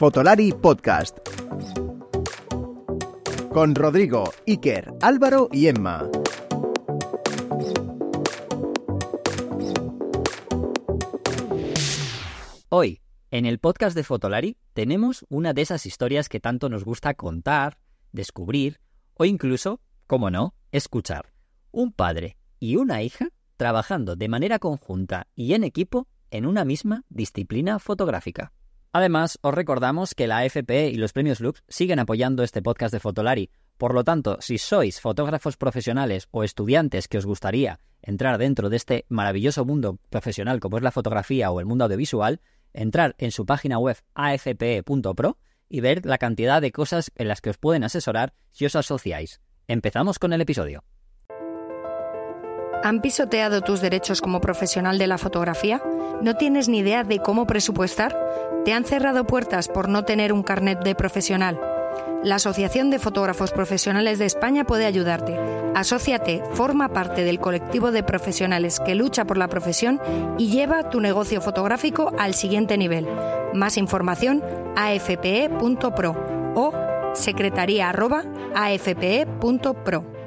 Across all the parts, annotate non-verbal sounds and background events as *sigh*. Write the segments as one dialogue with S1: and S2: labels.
S1: Fotolari Podcast. Con Rodrigo, Iker, Álvaro y Emma.
S2: Hoy, en el podcast de Fotolari, tenemos una de esas historias que tanto nos gusta contar, descubrir o incluso, como no, escuchar. Un padre y una hija trabajando de manera conjunta y en equipo en una misma disciplina fotográfica. Además, os recordamos que la AFP y los premios Lux siguen apoyando este podcast de Fotolari. Por lo tanto, si sois fotógrafos profesionales o estudiantes que os gustaría entrar dentro de este maravilloso mundo profesional como es la fotografía o el mundo audiovisual, entrar en su página web afpe.pro y ver la cantidad de cosas en las que os pueden asesorar si os asociáis. Empezamos con el episodio.
S3: ¿Han pisoteado tus derechos como profesional de la fotografía? ¿No tienes ni idea de cómo presupuestar? ¿Te han cerrado puertas por no tener un carnet de profesional? La Asociación de Fotógrafos Profesionales de España puede ayudarte. Asociate, forma parte del colectivo de profesionales que lucha por la profesión y lleva tu negocio fotográfico al siguiente nivel. Más información afpe.pro o secretaría@afpe.pro.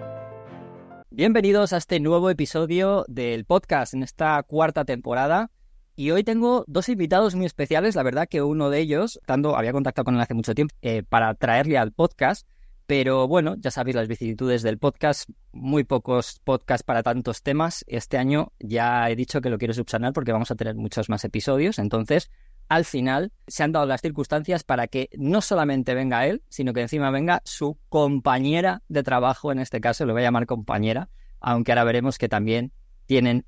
S2: Bienvenidos a este nuevo episodio del podcast en esta cuarta temporada. Y hoy tengo dos invitados muy especiales. La verdad que uno de ellos, tanto había contactado con él hace mucho tiempo eh, para traerle al podcast. Pero bueno, ya sabéis las vicisitudes del podcast, muy pocos podcasts para tantos temas. Este año ya he dicho que lo quiero subsanar porque vamos a tener muchos más episodios. Entonces, al final se han dado las circunstancias para que no solamente venga él, sino que encima venga su compañera de trabajo, en este caso lo voy a llamar compañera, aunque ahora veremos que también tienen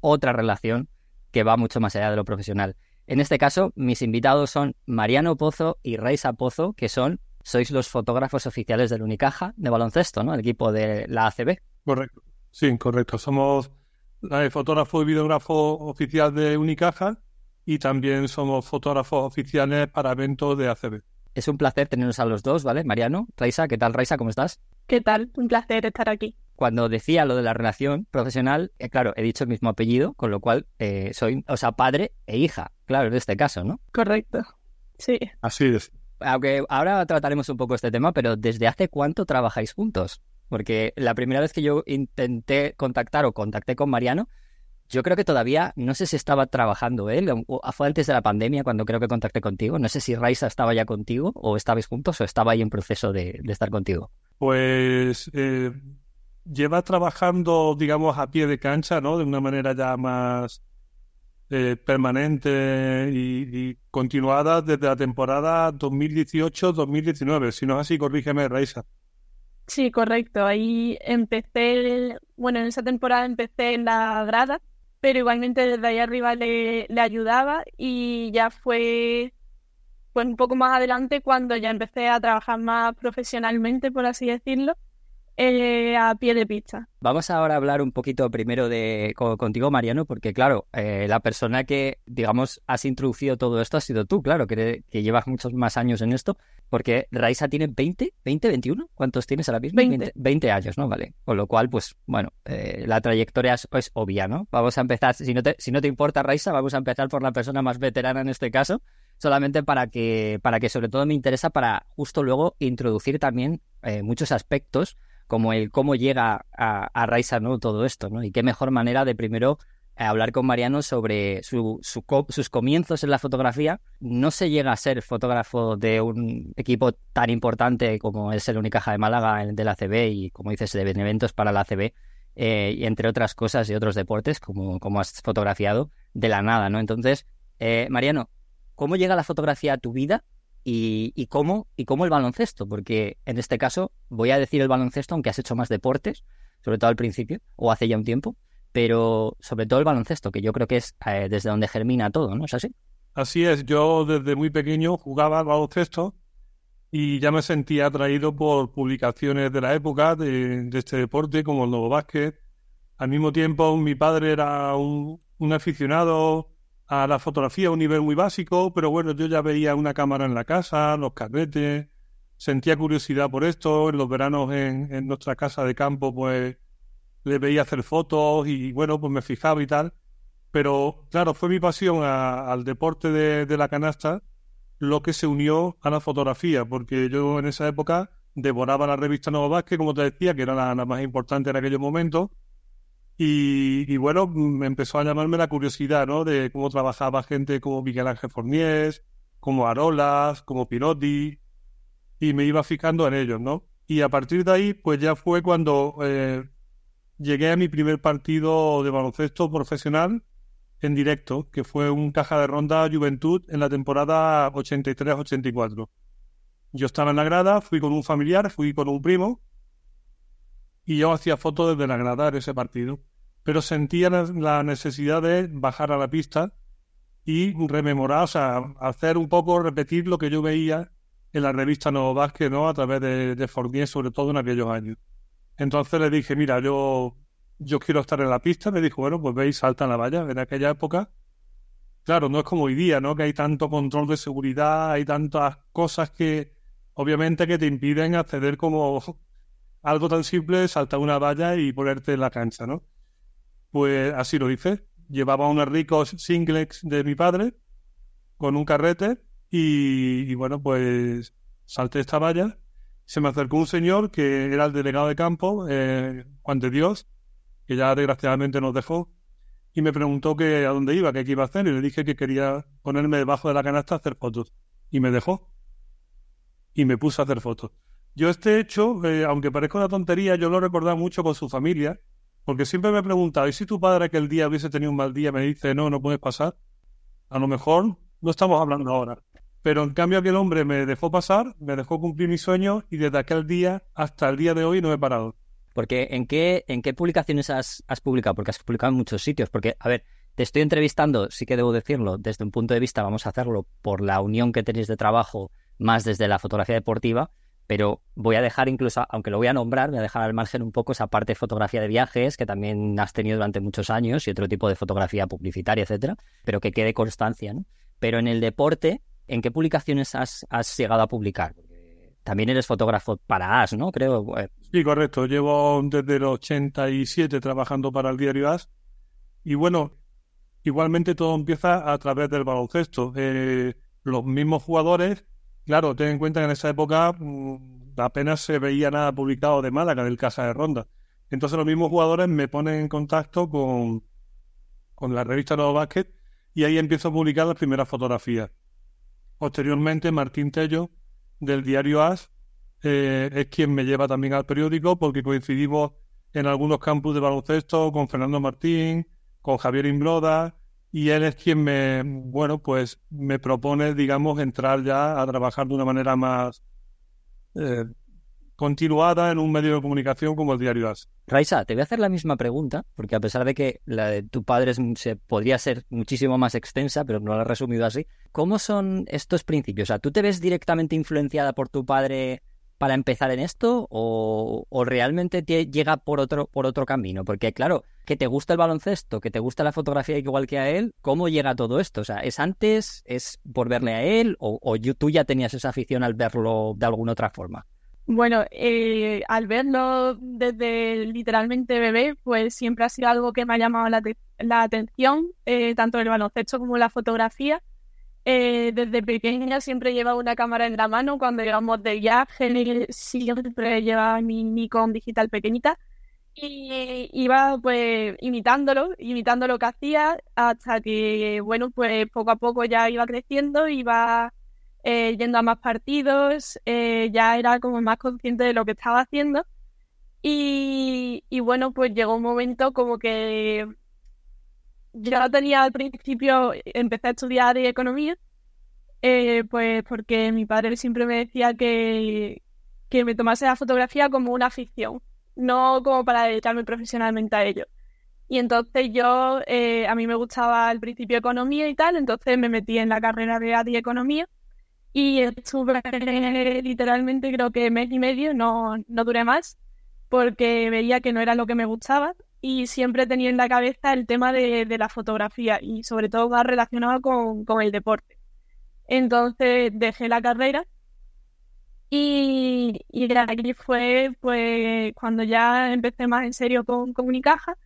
S2: otra relación que va mucho más allá de lo profesional. En este caso, mis invitados son Mariano Pozo y Reisa Pozo, que son, sois los fotógrafos oficiales del Unicaja de baloncesto, ¿no? El equipo de la ACB.
S4: Correcto. Sí, correcto. Somos el fotógrafo y videógrafo oficial de Unicaja y también somos fotógrafos oficiales para eventos de ACB.
S2: Es un placer tenernos a los dos, ¿vale? Mariano, Raisa, ¿qué tal, Raisa? ¿Cómo estás?
S5: ¿Qué tal? Un placer estar aquí.
S2: Cuando decía lo de la relación profesional, eh, claro, he dicho el mismo apellido, con lo cual eh, soy, o sea, padre e hija, claro, en este caso, ¿no?
S5: Correcto. Sí.
S4: Así es.
S2: Aunque ahora trataremos un poco este tema, pero ¿desde hace cuánto trabajáis juntos? Porque la primera vez que yo intenté contactar o contacté con Mariano, yo creo que todavía, no sé si estaba trabajando él, o fue antes de la pandemia cuando creo que contacté contigo. No sé si Raisa estaba ya contigo o estabais juntos o estaba ahí en proceso de, estar contigo.
S4: Pues eh, lleva trabajando, digamos, a pie de cancha, ¿no? De una manera ya más eh, permanente y, continuada desde la temporada 2018-2019. Si no es así, corrígeme, Raisa.
S5: Sí, correcto. Ahí empecé, bueno, en esa temporada empecé en la grada pero igualmente desde ahí arriba le, le ayudaba y ya fue pues un poco más adelante cuando ya empecé a trabajar más profesionalmente, por así decirlo, eh, a pie de pista.
S2: Vamos ahora a hablar un poquito primero de contigo, Mariano, porque claro, eh, la persona que, digamos, has introducido todo esto ha sido tú, claro, que, que llevas muchos más años en esto, porque Raisa tiene 20, 20, 21, ¿cuántos tienes ahora mismo?
S5: 20,
S2: 20, años, ¿no? Vale, con lo cual, pues, bueno, eh, la trayectoria es, es, obvia, ¿no? Vamos a empezar, si no, te, si no te importa, Raisa, vamos a empezar por la persona más veterana en este caso, solamente para que, para que sobre todo me interesa para justo luego introducir también muchos aspectos como el cómo llega a, a Raisa ¿no? todo esto, ¿no? Y qué mejor manera de primero eh, hablar con Mariano sobre su, sus comienzos en la fotografía. No se llega a ser fotógrafo de un equipo tan importante como es el Unicaja de Málaga de la ACB y, como dices, de eventos para la ACB, eh, y entre otras cosas y otros deportes, como, como has fotografiado, de la nada, ¿no? Entonces, eh, Mariano, ¿cómo llega la fotografía a tu vida y, cómo, y cómo el baloncesto, porque en este caso voy a decir el baloncesto, aunque has hecho más deportes, sobre todo al principio, o hace ya un tiempo, pero sobre todo el baloncesto, que yo creo que es eh, desde donde germina todo, ¿no es así?
S4: Así es, yo desde muy pequeño jugaba al baloncesto y ya me sentía atraído por publicaciones de la época de, este deporte, como el Nuevo Básquet. Al mismo tiempo, mi padre era un, aficionado a la fotografía a un nivel muy básico, pero bueno, yo ya veía una cámara en la casa, los carretes, sentía curiosidad por esto, en los veranos en, nuestra casa de campo pues le veía hacer fotos y bueno, pues me fijaba y tal, pero claro, fue mi pasión al deporte de, la canasta lo que se unió a la fotografía, porque yo en esa época devoraba la revista Nuevo Vázquez, como te decía, que era la, más importante en aquellos momentos, y, bueno, me empezó a llamarme la curiosidad, ¿no? De cómo trabajaba gente como Miguel Ángel Forniés, como Arolas, como Pirotti, y me iba fijando en ellos, ¿no? Y a partir de ahí, pues ya fue cuando eh, llegué a mi primer partido de baloncesto profesional en directo, que fue un caja de ronda Juventud en la temporada 83-84. Yo estaba en la grada, fui con un familiar, fui con un primo, y yo hacía fotos desde la grada de ese partido. Pero sentía la necesidad de bajar a la pista y rememorar, o sea, hacer un poco, repetir lo que yo veía en la revista Nuevo Vázquez, ¿no? A través de, de sobre todo en aquellos años. Entonces le dije, mira, yo yo quiero estar en la pista, me dijo, bueno, pues veis, salta en la valla. En aquella época, claro, no es como hoy día, ¿no? Que hay tanto control de seguridad, hay tantas cosas que, obviamente, que te impiden acceder como *laughs* algo tan simple, saltar una valla y ponerte en la cancha, ¿no? Pues así lo hice. Llevaba unos ricos singles de mi padre con un carrete y, bueno, pues salté esta valla. Se me acercó un señor que era el delegado de campo, eh, Juan de Dios, que ya desgraciadamente nos dejó, y me preguntó que a dónde iba, qué iba a hacer, y le dije que quería ponerme debajo de la canasta a hacer fotos. Y me dejó. Y me puse a hacer fotos. Yo este hecho, eh, aunque parezca una tontería, yo lo recordaba mucho con su familia, porque siempre me he preguntado, ¿y si tu padre aquel día hubiese tenido un mal día me dice, no, no puedes pasar? A lo mejor no estamos hablando ahora. Pero en cambio aquel hombre me dejó pasar, me dejó cumplir mis sueños y desde aquel día hasta el día de hoy no he parado.
S2: Porque ¿en qué, en qué publicaciones has, publicado? Porque has publicado en muchos sitios. Porque, a ver, te estoy entrevistando, sí que debo decirlo, desde un punto de vista, vamos a hacerlo por la unión que tenéis de trabajo, más desde la fotografía deportiva, pero voy a dejar incluso, aunque lo voy a nombrar, voy a dejar al margen un poco esa parte de fotografía de viajes que también has tenido durante muchos años y otro tipo de fotografía publicitaria, etcétera, pero que quede constancia, ¿no? Pero en el deporte, ¿en qué publicaciones has, has llegado a publicar? También eres fotógrafo para AS, ¿no? Creo.
S4: Eh. Sí, correcto. Llevo desde el 87 trabajando para el diario AS. Y bueno, igualmente todo empieza a través del baloncesto. Eh, los mismos jugadores, claro, ten en cuenta que en esa época mm, apenas se veía nada publicado de Málaga, del Casa de Ronda. Entonces los mismos jugadores me ponen en contacto con, con la revista Nuevo Basket y ahí empiezo a publicar las primeras fotografías. Posteriormente, Martín Tello del diario AS, eh, es quien me lleva también al periódico porque coincidimos en algunos campus de baloncesto con Fernando Martín, con Javier Imbroda, y él es quien me, bueno, pues me propone, digamos, entrar ya a trabajar de una manera más eh, continuada en un medio de comunicación como el diario AS.
S2: Raisa, te voy a hacer la misma pregunta, porque a pesar de que la de tu padre se, podría ser muchísimo más extensa, pero no la he resumido así, ¿cómo son estos principios? O sea, ¿tú te ves directamente influenciada por tu padre para empezar en esto o, realmente te llega por otro, por otro camino? Porque claro, que te gusta el baloncesto, que te gusta la fotografía igual que a él, ¿cómo llega todo esto? O sea, ¿es antes, es por verle a él o, o tú ya tenías esa afición al verlo de alguna otra forma?
S5: Bueno, eh, al verlo desde literalmente bebé, pues siempre ha sido algo que me ha llamado la, atención, eh, tanto el baloncesto como la fotografía. Eh, desde pequeña siempre llevaba una cámara en la mano, cuando llegamos de viaje siempre llevaba mi Nikon digital pequeñita y iba pues imitándolo, imitando lo que hacía hasta que, bueno, pues poco a poco ya iba creciendo, iba eh, yendo a más partidos, eh, ya era como más consciente de lo que estaba haciendo. Y, bueno, pues llegó un momento como que yo tenía al principio, empecé a estudiar economía, eh, pues porque mi padre siempre me decía que, que me tomase la fotografía como una afición, no como para dedicarme profesionalmente a ello. Y entonces yo, a mí me gustaba al principio economía y tal, entonces me metí en la carrera de Economía y estuve literalmente creo que mes y medio, no, no duré más, porque veía que no era lo que me gustaba y siempre tenía en la cabeza el tema de, la fotografía y sobre todo más relacionado con, el deporte. Entonces dejé la carrera y, y aquí fue pues cuando ya empecé más en serio con Comunicaja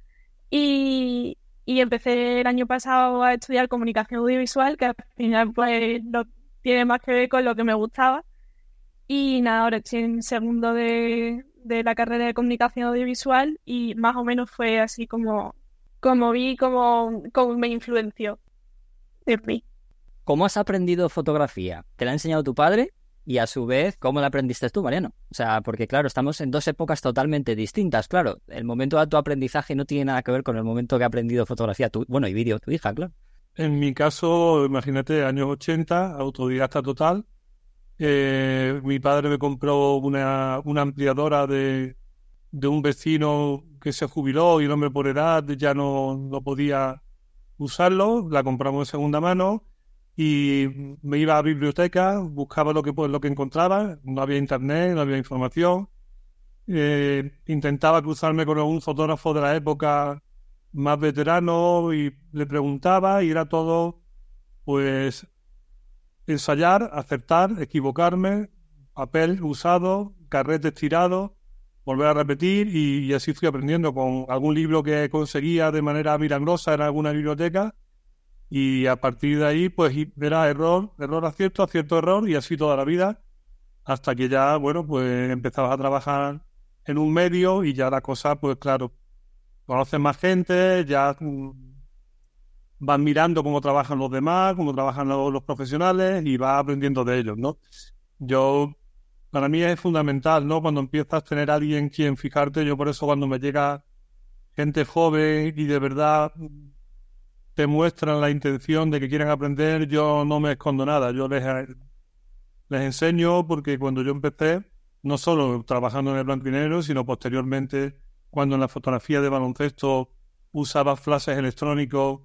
S5: y, y empecé el año pasado a estudiar comunicación audiovisual, que al final pues lo tiene más que ver con lo que me gustaba. Y nada, ahora estoy en segundo de, de la carrera de comunicación audiovisual y más o menos fue así como, como vi, como, como me influenció de mí.
S2: ¿Cómo has aprendido fotografía? ¿Te la ha enseñado tu padre? Y a su vez, ¿cómo la aprendiste tú, Mariano? O sea, porque claro, estamos en dos épocas totalmente distintas. Claro, el momento de tu aprendizaje no tiene nada que ver con el momento que ha aprendido fotografía, tu, bueno, y vídeo, tu hija, claro.
S4: En mi caso, imagínate, años 80, autodidacta total. Eh, mi padre me compró una, una ampliadora de, de, un vecino que se jubiló y el hombre por edad ya no, no podía usarlo. La compramos en segunda mano y me iba a biblioteca, buscaba lo que, pues, lo que encontraba. No había internet, no había información. Eh, intentaba cruzarme con algún fotógrafo de la época más veterano y le preguntaba y era todo, pues, ensayar, acertar, equivocarme, papel usado, carrete tirado, volver a repetir y, así fui aprendiendo con algún libro que conseguía de manera milagrosa en alguna biblioteca y a partir de ahí pues era error, error, acierto, acierto, error y así toda la vida hasta que ya, bueno, pues empezabas a trabajar en un medio y ya la cosa, pues claro, conoces más gente, ya mm, vas mirando cómo trabajan los demás, cómo trabajan los, profesionales y vas aprendiendo de ellos, ¿no? Yo, para mí es fundamental, ¿no? Cuando empiezas a tener a alguien quien fijarte, yo por eso cuando me llega gente joven y de verdad te muestran la intención de que quieren aprender, yo no me escondo nada, yo les, les enseño porque cuando yo empecé, no solo trabajando en el blanco y negro, sino posteriormente cuando en la fotografía de baloncesto usaba flashes electrónicos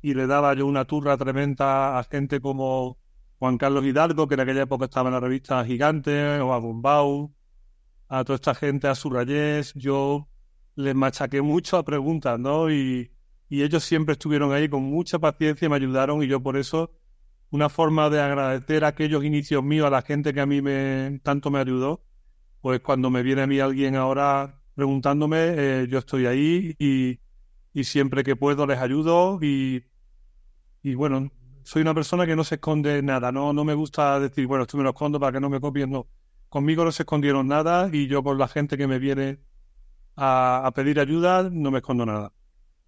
S4: y le daba yo una turra tremenda a gente como Juan Carlos Hidalgo, que en aquella época estaba en la revista Gigante, o a Bombau, a toda esta gente, a Surrayés, yo les machaqué mucho a preguntas, ¿no? Y, y ellos siempre estuvieron ahí con mucha paciencia y me ayudaron y yo por eso una forma de agradecer aquellos inicios míos a la gente que a mí me tanto me ayudó, pues cuando me viene a mí alguien ahora preguntándome, eh, yo estoy ahí y, siempre que puedo les ayudo y, y, bueno, soy una persona que no se esconde nada, no, no me gusta decir, bueno, esto me lo escondo para que no me copien, no. Conmigo no se escondieron nada y yo con la gente que me viene a, pedir ayuda no me escondo nada.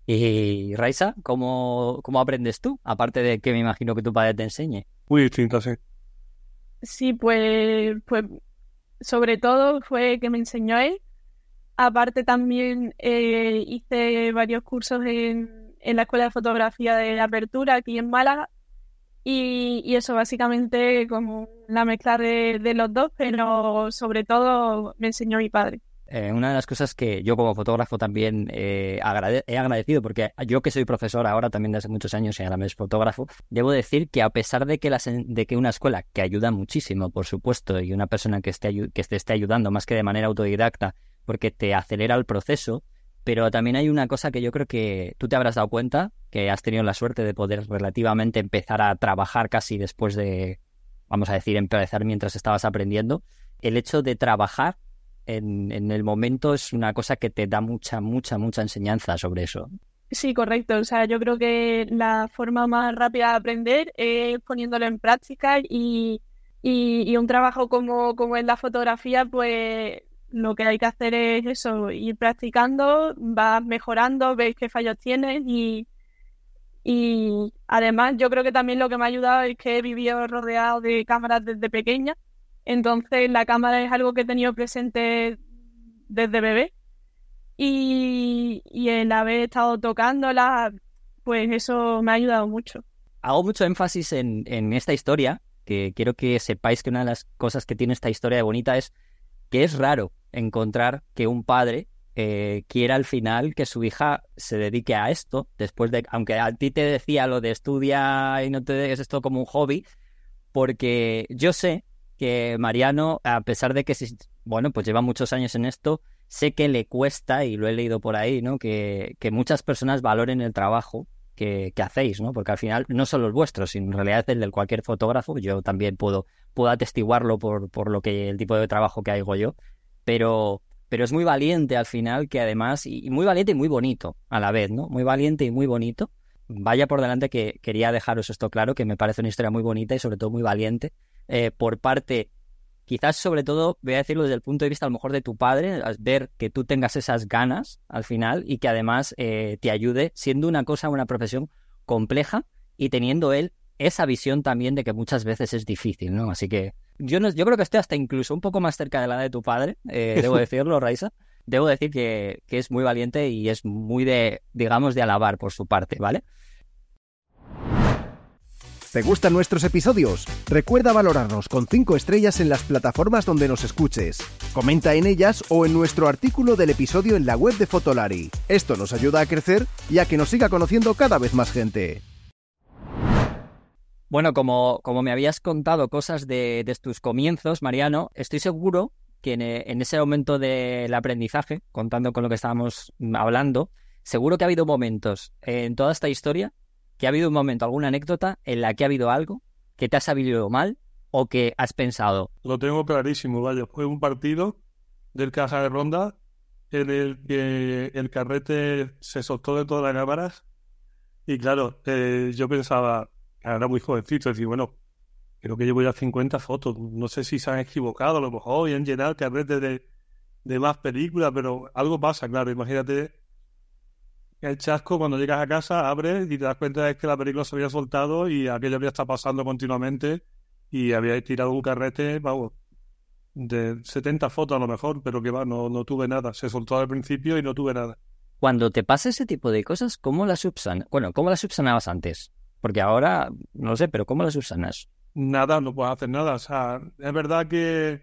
S2: Y Raisa, ¿cómo, ¿cómo aprendes tú? Aparte de que me imagino que tu padre te enseñe.
S4: Muy distinto, sí.
S5: Sí, pues, pues sobre todo fue que me enseñó él Aparte también eh, hice varios cursos en, en, la Escuela de Fotografía de Apertura aquí en Málaga y, eso básicamente como la mezcla de, los dos, pero sobre todo me enseñó mi padre.
S2: Eh, una de las cosas que yo como fotógrafo también eh, he agradecido, porque yo que soy profesor ahora también desde hace muchos años y ahora me es fotógrafo, debo decir que a pesar de que, de que una escuela que ayuda muchísimo, por supuesto, y una persona que, esté, que te esté ayudando más que de manera autodidacta, porque te acelera el proceso, pero también hay una cosa que yo creo que tú te habrás dado cuenta, que has tenido la suerte de poder relativamente empezar a trabajar casi después de, vamos a decir, empezar mientras estabas aprendiendo. El hecho de trabajar en, en el momento es una cosa que te da mucha, mucha, mucha enseñanza sobre eso.
S5: Sí, correcto. O sea, yo creo que la forma más rápida de aprender es poniéndolo en práctica y, y, un trabajo como, como es la fotografía, pues lo que hay que hacer es eso, ir practicando, vas mejorando, ves qué fallos tienes y, y además yo creo que también lo que me ha ayudado es que he vivido rodeado de cámaras desde pequeña, entonces la cámara es algo que he tenido presente desde bebé y, y el haber estado tocándola, pues eso me ha ayudado mucho.
S2: Hago mucho énfasis en, en esta historia, que quiero que sepáis que una de las cosas que tiene esta historia de bonita es que es raro encontrar que un padre eh, quiera al final que su hija se dedique a esto, después de, aunque a ti te decía lo de estudia y no te des esto como un hobby, porque yo sé que Mariano, a pesar de que, bueno, pues lleva muchos años en esto, sé que le cuesta, y lo he leído por ahí, ¿no? Que, que muchas personas valoren el trabajo que, hacéis, ¿no? Porque al final no solo el vuestro, sino en realidad el de cualquier fotógrafo. Yo también puedo, puedo atestiguarlo por, por lo que el tipo de trabajo que hago yo, pero, pero es muy valiente al final, que además, y muy valiente y muy bonito a la vez, ¿no? Muy valiente y muy bonito vaya por delante que quería dejaros esto claro, que me parece una historia muy bonita y sobre todo muy valiente eh, por parte, quizás sobre todo, voy a decirlo desde el punto de vista a lo mejor de tu padre, ver que tú tengas esas ganas al final y que además eh, te ayude, siendo una cosa, una profesión compleja y teniendo él esa visión también de que muchas veces es difícil, ¿no? Así que yo, no, yo creo que estoy hasta incluso un poco más cerca de la de tu padre, eh, debo *laughs* decirlo, Raisa. Debo decir que, que es muy valiente y es muy de, digamos, de alabar por su parte, ¿vale?
S1: ¿Te gustan nuestros episodios? Recuerda valorarnos con 5 estrellas en las plataformas donde nos escuches. Comenta en ellas o en nuestro artículo del episodio en la web de Fotolari. Esto nos ayuda a crecer y a que nos siga conociendo cada vez más gente.
S2: Bueno, como, como me habías contado cosas de, de tus comienzos, Mariano, estoy seguro que en, en, ese momento del aprendizaje, contando con lo que estábamos hablando, seguro que ha habido momentos en toda esta historia que ha habido un momento, alguna anécdota en la que ha habido algo que te ha salido mal o que has pensado.
S4: Lo tengo clarísimo, vaya. Fue un partido del Caja de Ronda en el que el carrete se soltó de todas las cámaras y claro, eh, yo pensaba, era muy jovencito, decir, bueno, creo que llevo ya 50 fotos, no sé si se han equivocado, a lo mejor y han llenado el carrete de, de más películas, pero algo pasa, claro, imagínate el chasco cuando llegas a casa, abres y te das cuenta de que la película se había soltado y aquello había estado pasando continuamente y había tirado un carrete, vamos, de 70 fotos a lo mejor, pero que va, no, no tuve nada. Se soltó al principio y no tuve nada.
S2: Cuando te pasa ese tipo de cosas, ¿cómo las subsanas? Bueno, ¿cómo las subsanabas antes? Porque ahora, no sé, pero ¿cómo las subsanas?
S4: Nada, no puedes hacer nada. O sea, es verdad que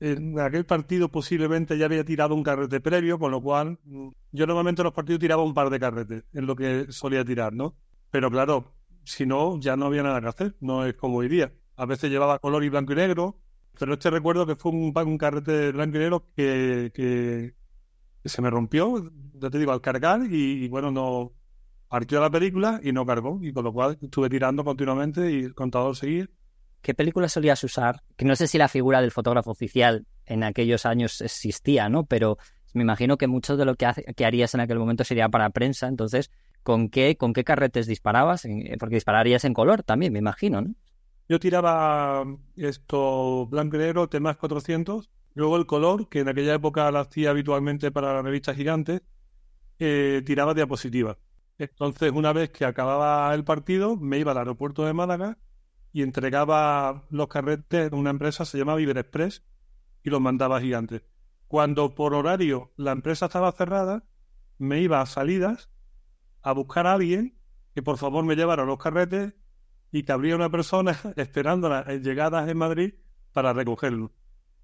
S4: en aquel partido posiblemente ya había tirado un carrete previo, con lo cual mm, yo normalmente en los partidos tiraba un par de carretes, es lo que solía tirar, ¿no? Pero claro, si no, ya no había nada que hacer, no es como hoy día. A veces llevaba color y blanco y negro, pero este recuerdo que fue un, un carrete blanco y negro que, que, se me rompió, ya te digo, al cargar y, y bueno, no partió la película y no cargó, y con lo cual estuve tirando continuamente y el contador seguía
S2: ¿qué películas solías usar? Que no sé si la figura del fotógrafo oficial en aquellos años existía, ¿no? Pero me imagino que mucho de lo que, que harías en aquel momento sería para prensa. Entonces, ¿con qué, con qué carretes disparabas? Porque dispararías en color también, me imagino, ¿no?
S4: Yo tiraba esto blanco y negro, temas 400. Luego el color, que en aquella época lo hacía habitualmente para la revista Gigante, eh, tiraba diapositivas. Entonces, una vez que acababa el partido, me iba al aeropuerto de Málaga y entregaba los carretes en una empresa, se llama Viver Express, y los mandaba gigantes. Cuando por horario la empresa estaba cerrada, me iba a salidas a buscar a alguien que por favor me llevara los carretes y que habría una persona *laughs* esperándola en llegadas en Madrid para recogerlos.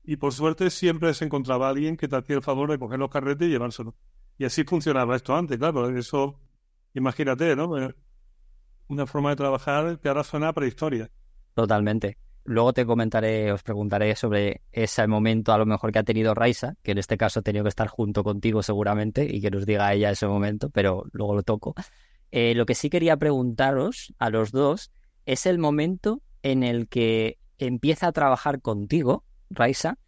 S4: Y por suerte siempre se encontraba alguien que te hacía el favor de coger los carretes y llevárselos. Y así funcionaba esto antes, claro. Eso, imagínate, ¿no? Una forma de trabajar que ahora suena prehistoria.
S2: Totalmente. Luego te comentaré, os preguntaré sobre ese momento a lo mejor que ha tenido Raisa, que en este caso ha tenido que estar junto contigo seguramente y que nos diga ella ese momento, pero luego lo toco. Eh, lo que sí quería preguntaros a los dos es el momento en el que empieza a trabajar contigo, Raisa,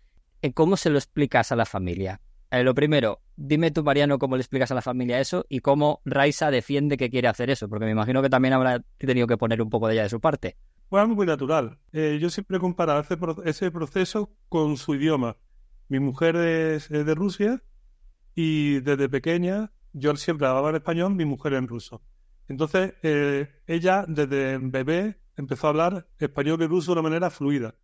S2: ¿cómo se lo explicas a la familia? Eh, lo primero, dime tú, Mariano, cómo le explicas a la familia eso y cómo Raisa defiende que quiere hacer eso, porque me imagino que también habrá tenido que poner un poco de ella de su parte.
S4: Fue algo muy natural. Eh, yo siempre comparaba ese, ese, proceso con su idioma. Mi mujer es, de Rusia y desde pequeña yo siempre hablaba en español, mi mujer en ruso. Entonces, eh, ella desde bebé empezó a hablar español y ruso de una manera fluida.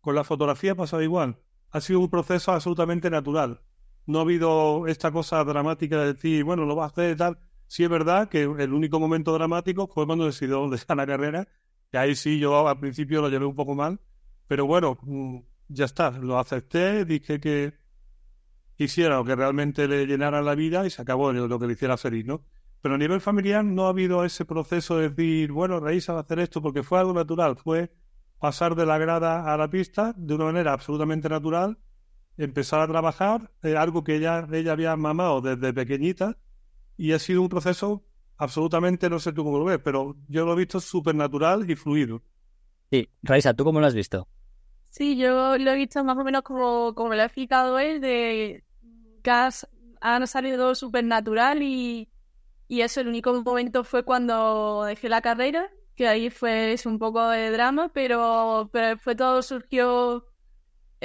S4: Con la fotografía pasaba igual. Ha sido un proceso absolutamente natural. No ha habido esta cosa dramática de decir, bueno, lo va a hacer tal. Sí es verdad que el único momento dramático fue cuando decidió *laughs* dejar la carrera y ahí sí, yo al principio lo llevé un poco mal, pero bueno, mm, ya está, lo acepté, dije que quisiera lo que realmente le llenara la vida y se acabó lo que le hiciera feliz, ¿no? Pero a nivel familiar no ha habido ese proceso de decir, bueno, Raíssa va a hacer esto, porque fue algo natural, fue pasar de la grada a la pista de una manera absolutamente natural, empezar a trabajar, eh, algo que ella, ella había mamado desde pequeñita, y ha sido un proceso absolutamente no sé tú cómo lo ves, pero yo lo he visto súper natural y fluido.
S2: Sí, Raisa, ¿tú cómo lo has visto?
S5: Sí, yo lo he visto más o menos como, como lo ha explicado él, de que ha salido súper natural y, Y eso, el único momento fue cuando dejé la carrera, que ahí fue un poco de drama, pero, pero fue todo surgió,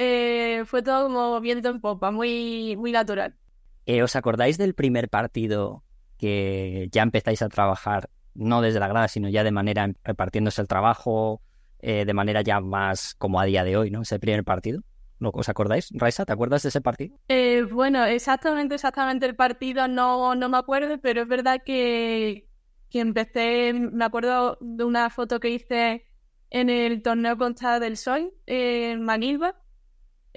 S5: eh, fue todo como viento en popa, muy, muy natural.
S2: Eh, ¿Os acordáis del primer partido que ya empezáis a trabajar, no desde la grada, sino ya de manera repartiéndose el trabajo, eh, de manera ya más como a día de hoy, ¿no? Ese primer partido. ¿Os acordáis? Raisa, ¿te acuerdas de ese partido?
S5: Eh, bueno, exactamente, exactamente el partido no, no me acuerdo, pero es verdad que, que empecé, me acuerdo de una foto que hice en el torneo contra del Sol, en Manilva,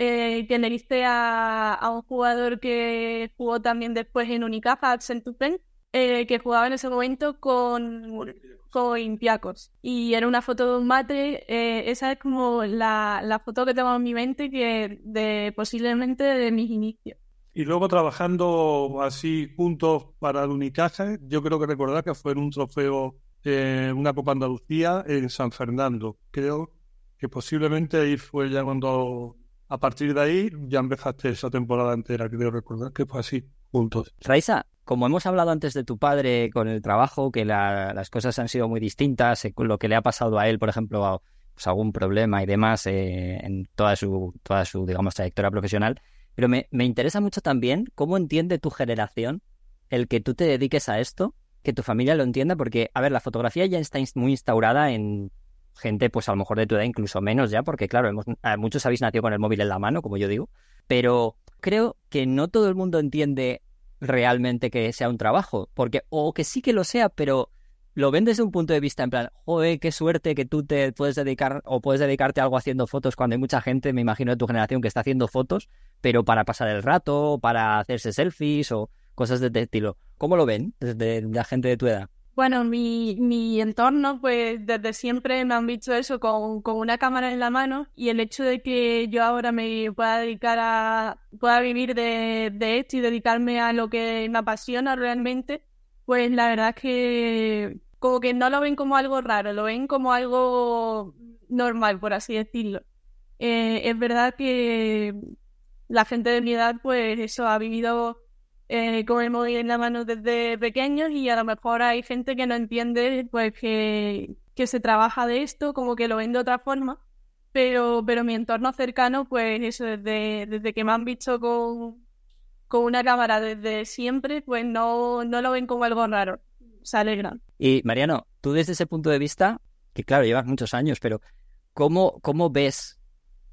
S5: eh, que a, a, un jugador que jugó también después en Unicaja, Centupen, eh, que jugaba en ese momento con con Olympiacos. Y era una foto de un mate, eh, esa es como la, la, foto que tengo en mi mente que de posiblemente de mis inicios.
S4: Y luego trabajando así juntos para el Unicaja, yo creo que recordar que fue en un trofeo, eh, una Copa Andalucía en San Fernando. Creo que posiblemente ahí fue ya cuando, a partir de ahí, ya empezaste esa temporada entera, creo recordar que fue así, juntos.
S2: Raisa, como hemos hablado antes de tu padre con el trabajo, que las cosas han sido muy distintas, eh, lo que le ha pasado a él, por ejemplo, pues algún problema y demás eh, en toda su, toda su, digamos, trayectoria profesional, pero me, me interesa mucho también cómo entiende tu generación el que tú te dediques a esto, que tu familia lo entienda, porque, a ver, la fotografía ya está muy instaurada en gente, pues a lo mejor de tu edad, incluso menos ya, porque claro, hemos, muchos habéis nacido con el móvil en la mano, como yo digo, pero creo que no todo el mundo entiende realmente que sea un trabajo, porque o que sí que lo sea, pero lo ven desde un punto de vista en plan, joder, qué suerte que tú te puedes dedicar o puedes dedicarte a algo haciendo fotos cuando hay mucha gente, me imagino de tu generación que está haciendo fotos, pero para pasar el rato, para hacerse selfies o cosas de este estilo. ¿Cómo lo ven desde la gente de tu edad?
S5: Bueno, mi, mi entorno, pues desde siempre me han visto eso con, con, una cámara en la mano y el hecho de que yo ahora me pueda dedicar a, pueda vivir de, de esto y dedicarme a lo que me apasiona realmente, pues la verdad es que como que no lo ven como algo raro, lo ven como algo normal, por así decirlo. Eh, es verdad que la gente de mi edad, pues eso, ha vivido eh, con el móvil en la mano desde pequeños y a lo mejor hay gente que no entiende pues que, que se trabaja de esto, como que lo ven de otra forma, pero, pero mi entorno cercano, pues eso, desde, desde que me han visto con, con una cámara desde siempre, pues no, no lo ven como algo raro, se alegran.
S2: Y Mariano, tú desde ese punto de vista, que claro, llevas muchos años, pero ¿cómo, cómo ves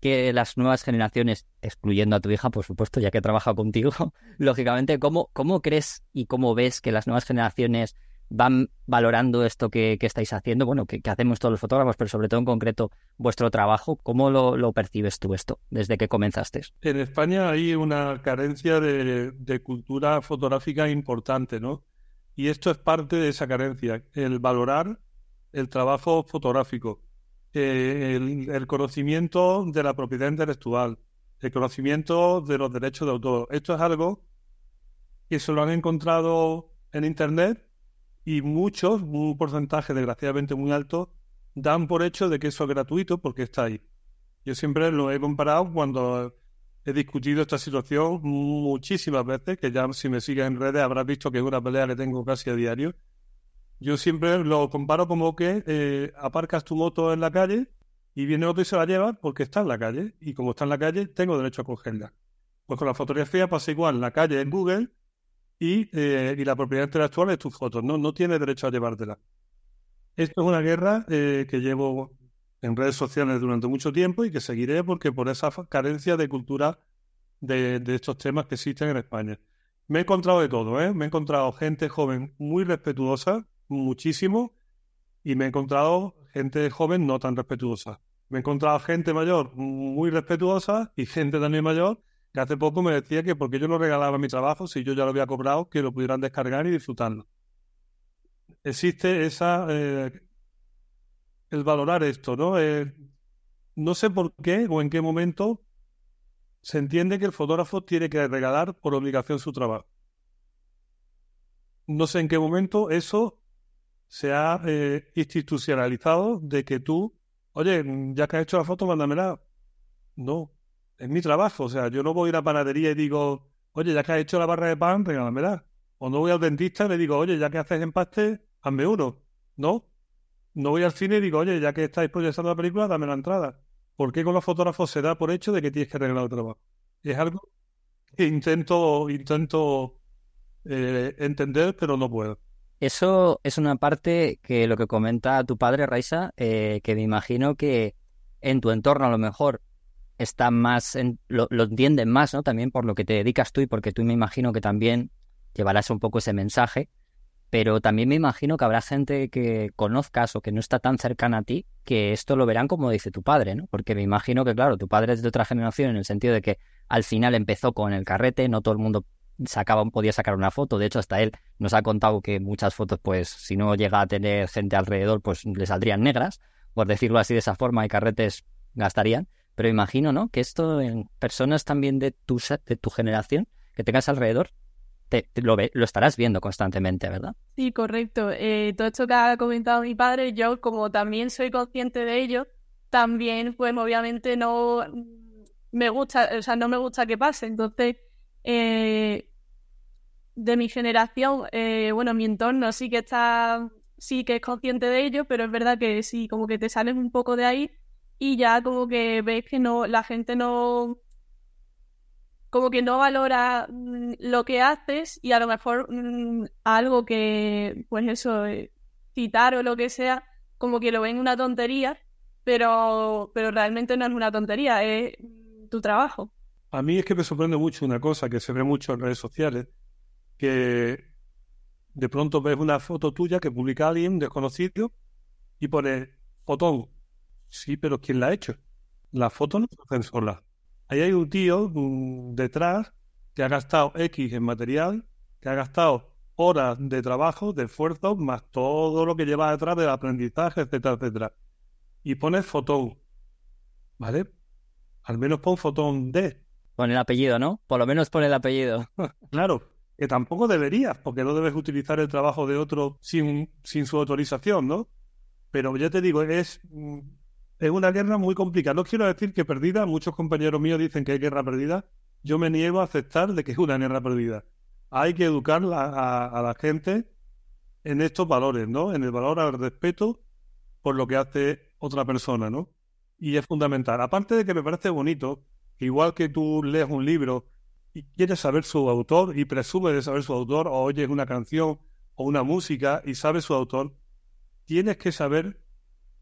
S2: que las nuevas generaciones, excluyendo a tu hija, por supuesto, ya que trabaja contigo, *laughs* lógicamente, ¿cómo, cómo crees y cómo ves que las nuevas generaciones van valorando esto que, estáis haciendo? Bueno, que, hacemos todos los fotógrafos, pero sobre todo en concreto vuestro trabajo. ¿Cómo lo, percibes tú esto desde que comenzaste?
S4: En España hay una carencia de cultura fotográfica importante, ¿no? Y esto es parte de esa carencia, el valorar el trabajo fotográfico el, conocimiento de la propiedad intelectual, el conocimiento de los derechos de autor. Esto es algo que se lo han encontrado en Internet y muchos, un porcentaje desgraciadamente muy alto, dan por hecho de que eso es gratuito porque está ahí. Yo siempre lo he comparado cuando he discutido esta situación muchísimas veces, que ya si me sigues en redes habrás visto que es una pelea que tengo casi a diario, yo siempre lo comparo como que eh, aparcas tu moto en la calle y viene otro y se la lleva porque está en la calle. Y como está en la calle, tengo derecho a cogerla. Pues con la fotografía pasa igual. La calle en Google y, eh, y la propiedad intelectual es tu foto. No, no tienes derecho a llevártela. Esto es una guerra eh, que llevo en redes sociales durante mucho tiempo y que seguiré porque por esa carencia de cultura de, de estos temas que existen en España. Me he encontrado de todo. Me he encontrado gente joven muy respetuosa, muchísimo y me he encontrado gente joven no tan respetuosa. Me he encontrado gente mayor muy respetuosa y gente también mayor que hace poco me decía que porque yo no regalaba mi trabajo, si yo ya lo había cobrado, que lo pudieran descargar y disfrutarlo. Existe esa... Eh, el valorar esto, ¿no? Eh, no sé por qué o en qué momento se entiende que el fotógrafo tiene que regalar por obligación su trabajo. No sé en qué momento eso se ha eh, institucionalizado de que tú, oye, ya que has hecho la foto, mándamela. No, es mi trabajo. O sea, yo no voy a ir a la panadería y digo, oye, ya que has hecho la barra de pan, regálamela. Cuando voy al dentista le digo, oye, ya que haces empaste, hazme uno. No. No voy al cine y digo, oye, ya que estáis proyectando la película, dame la entrada. ¿Por qué con los fotógrafos se da por hecho de que tienes que arreglar el trabajo? Es algo que intento, intento eh, entender, pero no puedo.
S2: Eso es una parte que lo que comenta tu padre, Raisa, eh, que me imagino que en tu entorno a lo mejor está más, lo, lo, entienden más, ¿no? También por lo que te dedicas tú y porque tú me imagino que también llevarás un poco ese mensaje, pero también me imagino que habrá gente que conozcas o que no está tan cercana a ti que esto lo verán como dice tu padre, ¿no? Porque me imagino que, claro, tu padre es de otra generación en el sentido de que al final empezó con el carrete, no todo el mundo sacaba, podía sacar una foto. De hecho, hasta él nos ha contado que muchas fotos, pues, si no llega a tener gente alrededor, pues le saldrían negras, por decirlo así de esa forma, y carretes gastarían. Pero imagino, ¿no? Que esto en personas también de tu, de tu generación, que tengas alrededor, te, lo, lo, estarás viendo constantemente, ¿verdad?
S5: Sí, correcto. Eh, todo esto que ha comentado mi padre, yo como también soy consciente de ello, también, pues obviamente no me gusta, o sea, no me gusta que pase. Entonces, eh, de mi generación, eh, bueno, mi entorno sí que está, sí que es consciente de ello, pero es verdad que sí, como que te sales un poco de ahí y ya como que ves que no, la gente no, como que no valora mm, lo que haces y a lo mejor mm, algo que, pues eso, eh, citar o lo que sea, como que lo ven una tontería, pero, pero realmente no es una tontería, es tu trabajo.
S4: A mí es que me sorprende mucho una cosa que se ve mucho en redes sociales, que de pronto ves una foto tuya que publica alguien desconocido y pone fotón. Sí, pero ¿quién la ha hecho? La foto no se hacen sola. Ahí hay un tío detrás que ha gastado X en material, que ha gastado horas de trabajo, de esfuerzo, más todo lo que lleva detrás del aprendizaje, etcétera, etcétera. Y pones fotón. ¿Vale? Al menos pon fotón D.
S2: Pon el apellido, ¿no? Por lo menos pon el apellido. *laughs*
S4: claro, que tampoco deberías, porque no debes utilizar el trabajo de otro sin, sin su autorización, ¿no? Pero ya te digo, es mm, es una guerra muy complicada. No quiero decir que perdida, muchos compañeros míos dicen que hay guerra perdida. Yo me niego a aceptar de que es una guerra perdida. Hay que educar a, la gente en estos valores, ¿no? En el valor al respeto por lo que hace otra persona, ¿no? Y es fundamental. Aparte de que me parece bonito, igual que tú lees un libro y quieres saber su autor y presumes de saber su autor, o oyes una canción o una música y sabes su autor, tienes que saber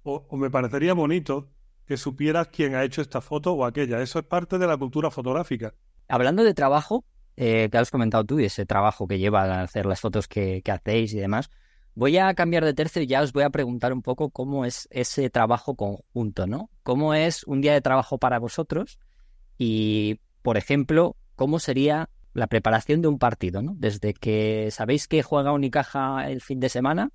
S4: o, me parecería bonito que supieras quién ha hecho esta foto o aquella. Eso es parte de la cultura fotográfica.
S2: Hablando de trabajo, eh, que has comentado tú y ese trabajo que lleva a hacer las fotos que, hacéis y demás, voy a cambiar de tercio y ya os voy a preguntar un poco cómo es ese trabajo conjunto, ¿no? ¿Cómo es un día de trabajo para vosotros? Y, por ejemplo, ¿cómo sería la preparación de un partido, ¿no? Desde que sabéis que juega Unicaja el fin de semana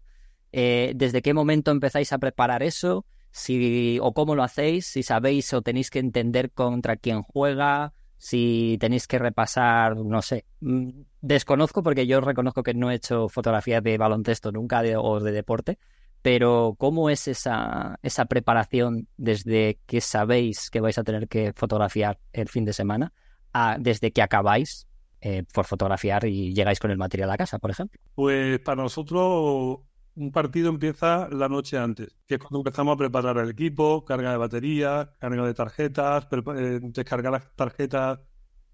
S2: eh, ¿Desde qué momento empezáis a preparar eso? Si, o cómo lo hacéis, si sabéis o tenéis que entender contra quién juega, si tenéis que repasar, no sé, mm, desconozco porque yo reconozco que no he hecho fotografías de baloncesto nunca o de deporte, pero ¿cómo es esa, esa preparación desde que sabéis que vais a tener que fotografiar el fin de semana a desde que acabáis eh, por fotografiar y llegáis con el material a casa, por ejemplo?
S4: Pues para nosotros un partido empieza la noche antes, que es cuando empezamos a preparar el equipo, carga de batería, carga de tarjetas, eh, descargar las tarjetas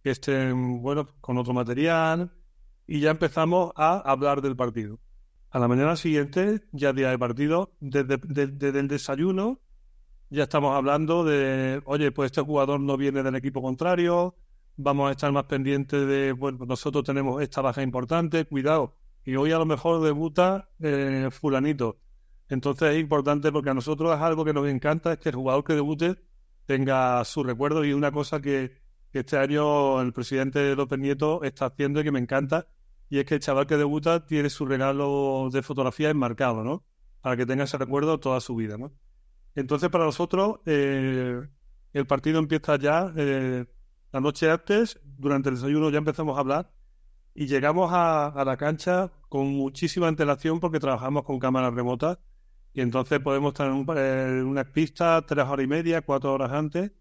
S4: que estén, bueno, con otro material, y ya empezamos a hablar del partido. A la mañana siguiente, ya día de partido, desde, el desayuno, ya estamos hablando de, oye, pues este jugador no viene del equipo contrario, vamos a estar más pendientes de, bueno, nosotros tenemos esta baja importante, cuidado, y hoy a lo mejor debuta eh, fulanito. Entonces es importante porque a nosotros es algo que nos encanta, es que el jugador que debute tenga su recuerdo. Y una cosa que, este año el presidente López Nieto está haciendo y que me encanta, y es que el chaval que debuta tiene su regalo de fotografía enmarcado, ¿no? Para que tenga ese recuerdo toda su vida, ¿no? Entonces para nosotros eh, el partido empieza ya eh, la noche antes, durante el desayuno ya empezamos a hablar y llegamos a, la cancha con muchísima antelación porque trabajamos con cámaras remotas y entonces podemos tener en una pista tres horas y media, cuatro horas antes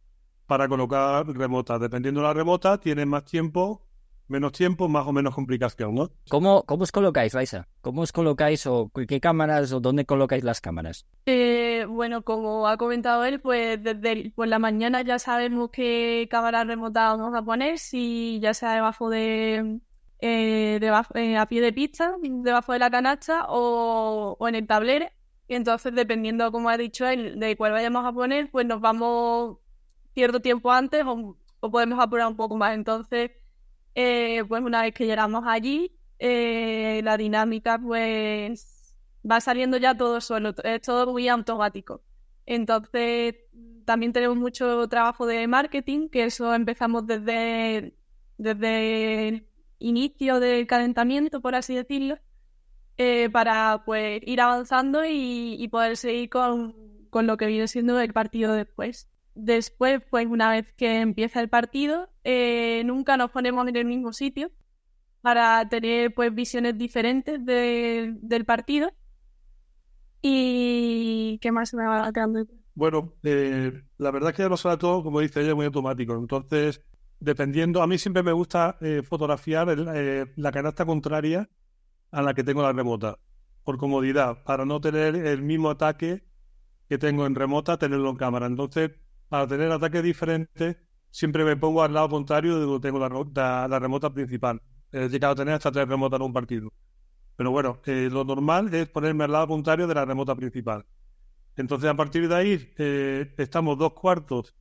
S4: para colocar remotas. Dependiendo de la remota, tienes más tiempo menos tiempo, más o menos complicación, ¿no?
S2: ¿Cómo, cómo os colocáis, Raisa? ¿Cómo os colocáis o qué cámaras o dónde colocáis las cámaras?
S5: Eh, bueno, como ha comentado él, pues desde por la mañana ya sabemos qué cámara remota vamos a poner, si ya sea debajo de, eh, debajo, eh, a pie de pista, debajo de la canasta o, o en el tablero. Y entonces, dependiendo, como ha dicho él, de cuál vayamos a poner, pues nos vamos cierto tiempo antes o, o podemos apurar un poco más. Entonces, eh, pues una vez que llegamos allí, eh, la dinámica pues va saliendo ya todo solo, es todo muy automático. Entonces, también tenemos mucho trabajo de marketing, que eso empezamos desde, desde el inicio del calentamiento, por así decirlo, eh, para pues ir avanzando y, y poder seguir con, con lo que viene siendo el partido después. Después, pues una vez que empieza el partido, eh, nunca nos ponemos en el mismo sitio para tener pues visiones diferentes de, del partido. ¿Y qué más me va quedando?
S4: Bueno, eh, la verdad es que lo sabe todo, como dice ella, muy automático. Entonces, dependiendo, a mí siempre me gusta eh, fotografiar el, eh, la canasta contraria a la que tengo la remota, por comodidad, para no tener el mismo ataque que tengo en remota, tenerlo en cámara. Entonces, para tener ataques diferentes, siempre me pongo al lado contrario de donde tengo la, la, la remota principal. He llegado a tener hasta tres remotas en un partido. Pero bueno, eh, lo normal es ponerme al lado contrario de la remota principal. Entonces, a partir de ahí, eh, estamos dos cuartos,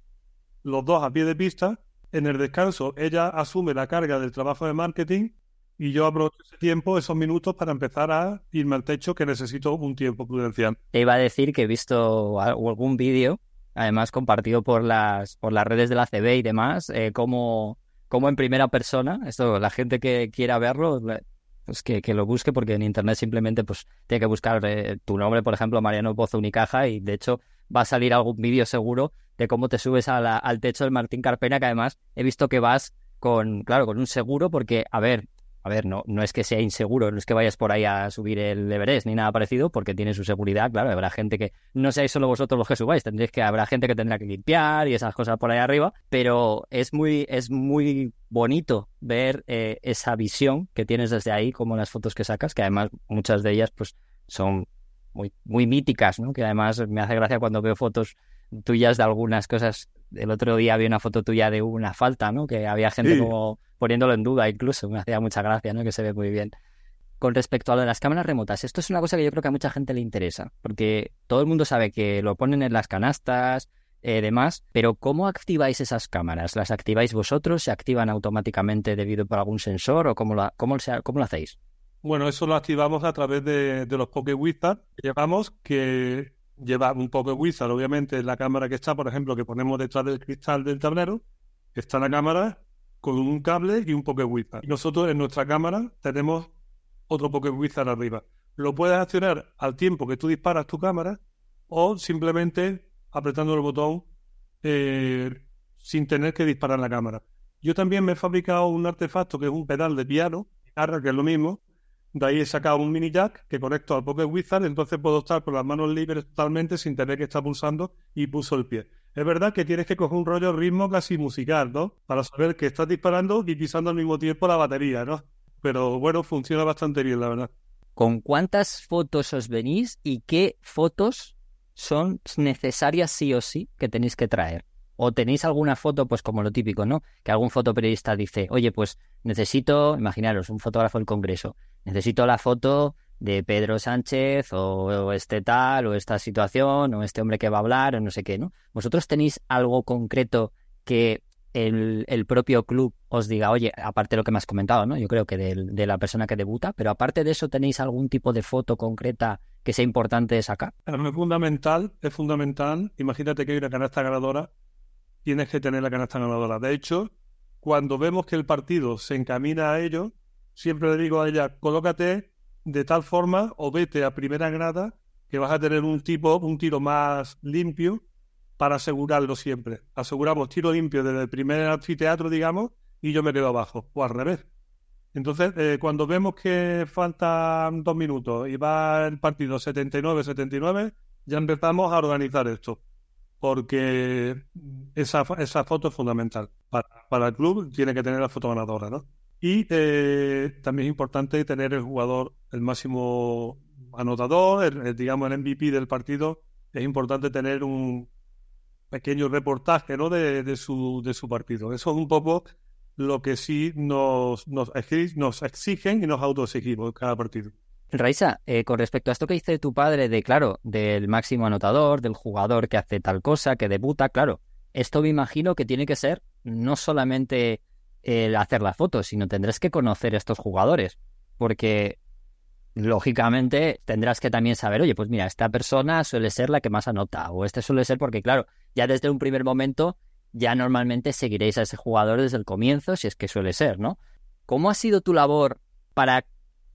S4: los dos a pie de pista. En el descanso, ella asume la carga del trabajo de marketing y yo aprovecho ese tiempo, esos minutos, para empezar a irme al techo, que necesito un tiempo prudencial.
S2: Te iba a decir que he visto algún vídeo además compartido por las, por las redes de la CB y demás, eh, como, como en primera persona, esto la gente que quiera verlo, pues que, que, lo busque porque en internet simplemente pues tiene que buscar eh, tu nombre, por ejemplo, Mariano Pozo Unicaja y de hecho va a salir algún vídeo seguro de cómo te subes al techo del Martín Carpena, que además he visto que vas con, claro, con un seguro porque, a ver, a ver, no, no es que sea inseguro, no es que vayas por ahí a subir el Everest ni nada parecido, porque tiene su seguridad, claro, habrá gente que, no seáis solo vosotros los que subáis, tendréis que, habrá gente que tendrá que limpiar y esas cosas por ahí arriba, pero es muy, es muy bonito ver eh, esa visión que tienes desde ahí, como las fotos que sacas, que además muchas de ellas pues son muy, muy míticas, ¿no? Que además me hace gracia cuando veo fotos tuyas de algunas cosas. El otro día vi una foto tuya de una falta, ¿no? Que había gente sí. como poniéndolo en duda incluso. Me hacía mucha gracia, ¿no? Que se ve muy bien. Con respecto a lo de las cámaras remotas, esto es una cosa que yo creo que a mucha gente le interesa, porque todo el mundo sabe que lo ponen en las canastas, eh, demás, pero ¿cómo activáis esas cámaras? ¿Las activáis vosotros? ¿Se activan automáticamente debido por algún sensor o cómo, la, cómo, cómo lo hacéis?
S4: Bueno, eso lo activamos a través de, de los Pocket Wizard que llevamos, que lleva un Pocket Wizard, obviamente, la cámara que está, por ejemplo, que ponemos detrás del cristal del tablero, está la cámara con un cable y un Pocket Wizard. Y nosotros en nuestra cámara tenemos otro Pocket Wizard arriba. Lo puedes accionar al tiempo que tú disparas tu cámara o simplemente apretando el botón eh, sin tener que disparar la cámara. Yo también me he fabricado un artefacto que es un pedal de piano, que es lo mismo. De ahí he sacado un mini jack que conecto al Pocket Wizard, entonces puedo estar con las manos libres totalmente sin tener que estar pulsando y pulso el pie. Es verdad que tienes que coger un rollo ritmo casi musical, ¿no? Para saber que estás disparando y pisando al mismo tiempo la batería, ¿no? Pero bueno, funciona bastante bien, la verdad.
S2: ¿Con cuántas fotos os venís y qué fotos son necesarias sí o sí que tenéis que traer? ¿O tenéis alguna foto, pues como lo típico, ¿no? Que algún fotoperiodista dice, oye, pues necesito, imaginaros, un fotógrafo del Congreso, necesito la foto de Pedro Sánchez o, este tal o esta situación o este hombre que va a hablar o no sé qué, ¿no? ¿Vosotros tenéis algo concreto que el, el propio club os diga, oye, aparte de lo que me has comentado, ¿no? Yo creo que de, de, la persona que debuta, pero aparte de eso, ¿tenéis algún tipo de foto concreta que sea importante sacar?
S4: Es fundamental, es fundamental. Imagínate que hay una canasta ganadora, tienes que tener la canasta ganadora. De hecho, cuando vemos que el partido se encamina a ello, siempre le digo a ella, colócate de tal forma o vete a primera grada que vas a tener un tipo, un tiro más limpio para asegurarlo siempre. Aseguramos tiro limpio desde el primer anfiteatro, digamos, y yo me quedo abajo, o al revés. Entonces, eh, cuando vemos que faltan dos minutos y va el partido 79-79, ya empezamos a organizar esto. Porque esa, esa foto es fundamental. Para, el club tiene que tener la foto ganadora, ¿no? Y eh, también es importante tener el jugador, el máximo anotador, el, digamos el MVP del partido. Es importante tener un pequeño reportaje ¿no? de, su, de su partido. Eso es un poco lo que sí nos, nos, nos exigen y nos autoexigimos cada partido.
S2: Raisa, eh, con respecto a esto que dice tu padre de, claro, del máximo anotador, del jugador que hace tal cosa, que debuta, claro, esto me imagino que tiene que ser no solamente el hacer la foto, sino tendrás que conocer a estos jugadores, porque lógicamente tendrás que también saber, oye, pues mira, esta persona suele ser la que más anota, o este suele ser porque, claro, ya desde un primer momento ya normalmente seguiréis a ese jugador desde el comienzo, si es que suele ser, ¿no? ¿Cómo ha sido tu labor para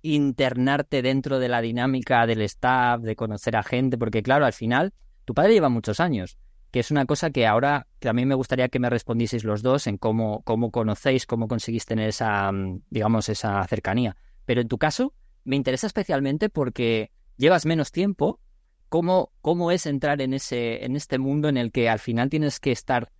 S2: internarte dentro de la dinámica del staff, de conocer a gente? Porque, claro, al final, tu padre lleva muchos años, que es una cosa que ahora mí me gustaría que me respondieseis los dos en cómo, cómo conocéis, cómo conseguís tener esa, mm, digamos, esa cercanía. Pero en tu caso, me interesa especialmente porque llevas menos tiempo. ¿Cómo, cómo es entrar en, ese, en este mundo en el que al final tienes que estar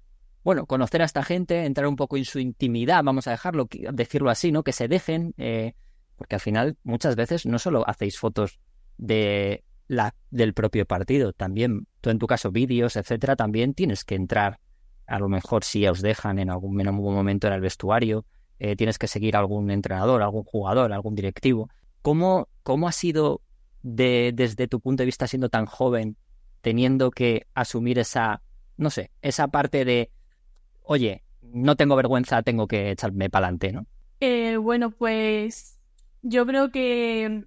S2: bueno, conocer a esta gente, entrar un poco en su intimidad, vamos a dejarlo, decirlo así, ¿no? Que se dejen, eh, porque al final muchas veces no solo hacéis fotos de la, del propio partido, también, tú en tu caso, vídeos, etcétera, también tienes que entrar, a lo mejor si os dejan en algún, en algún momento en el vestuario, eh, tienes que seguir a algún entrenador, algún jugador, algún directivo. ¿Cómo, cómo ha sido de, desde tu punto de vista siendo tan joven, teniendo que asumir esa, no sé, esa parte de oye, no tengo vergüenza, tengo que echarme para adelante, ¿no?
S5: Eh, bueno, pues yo creo que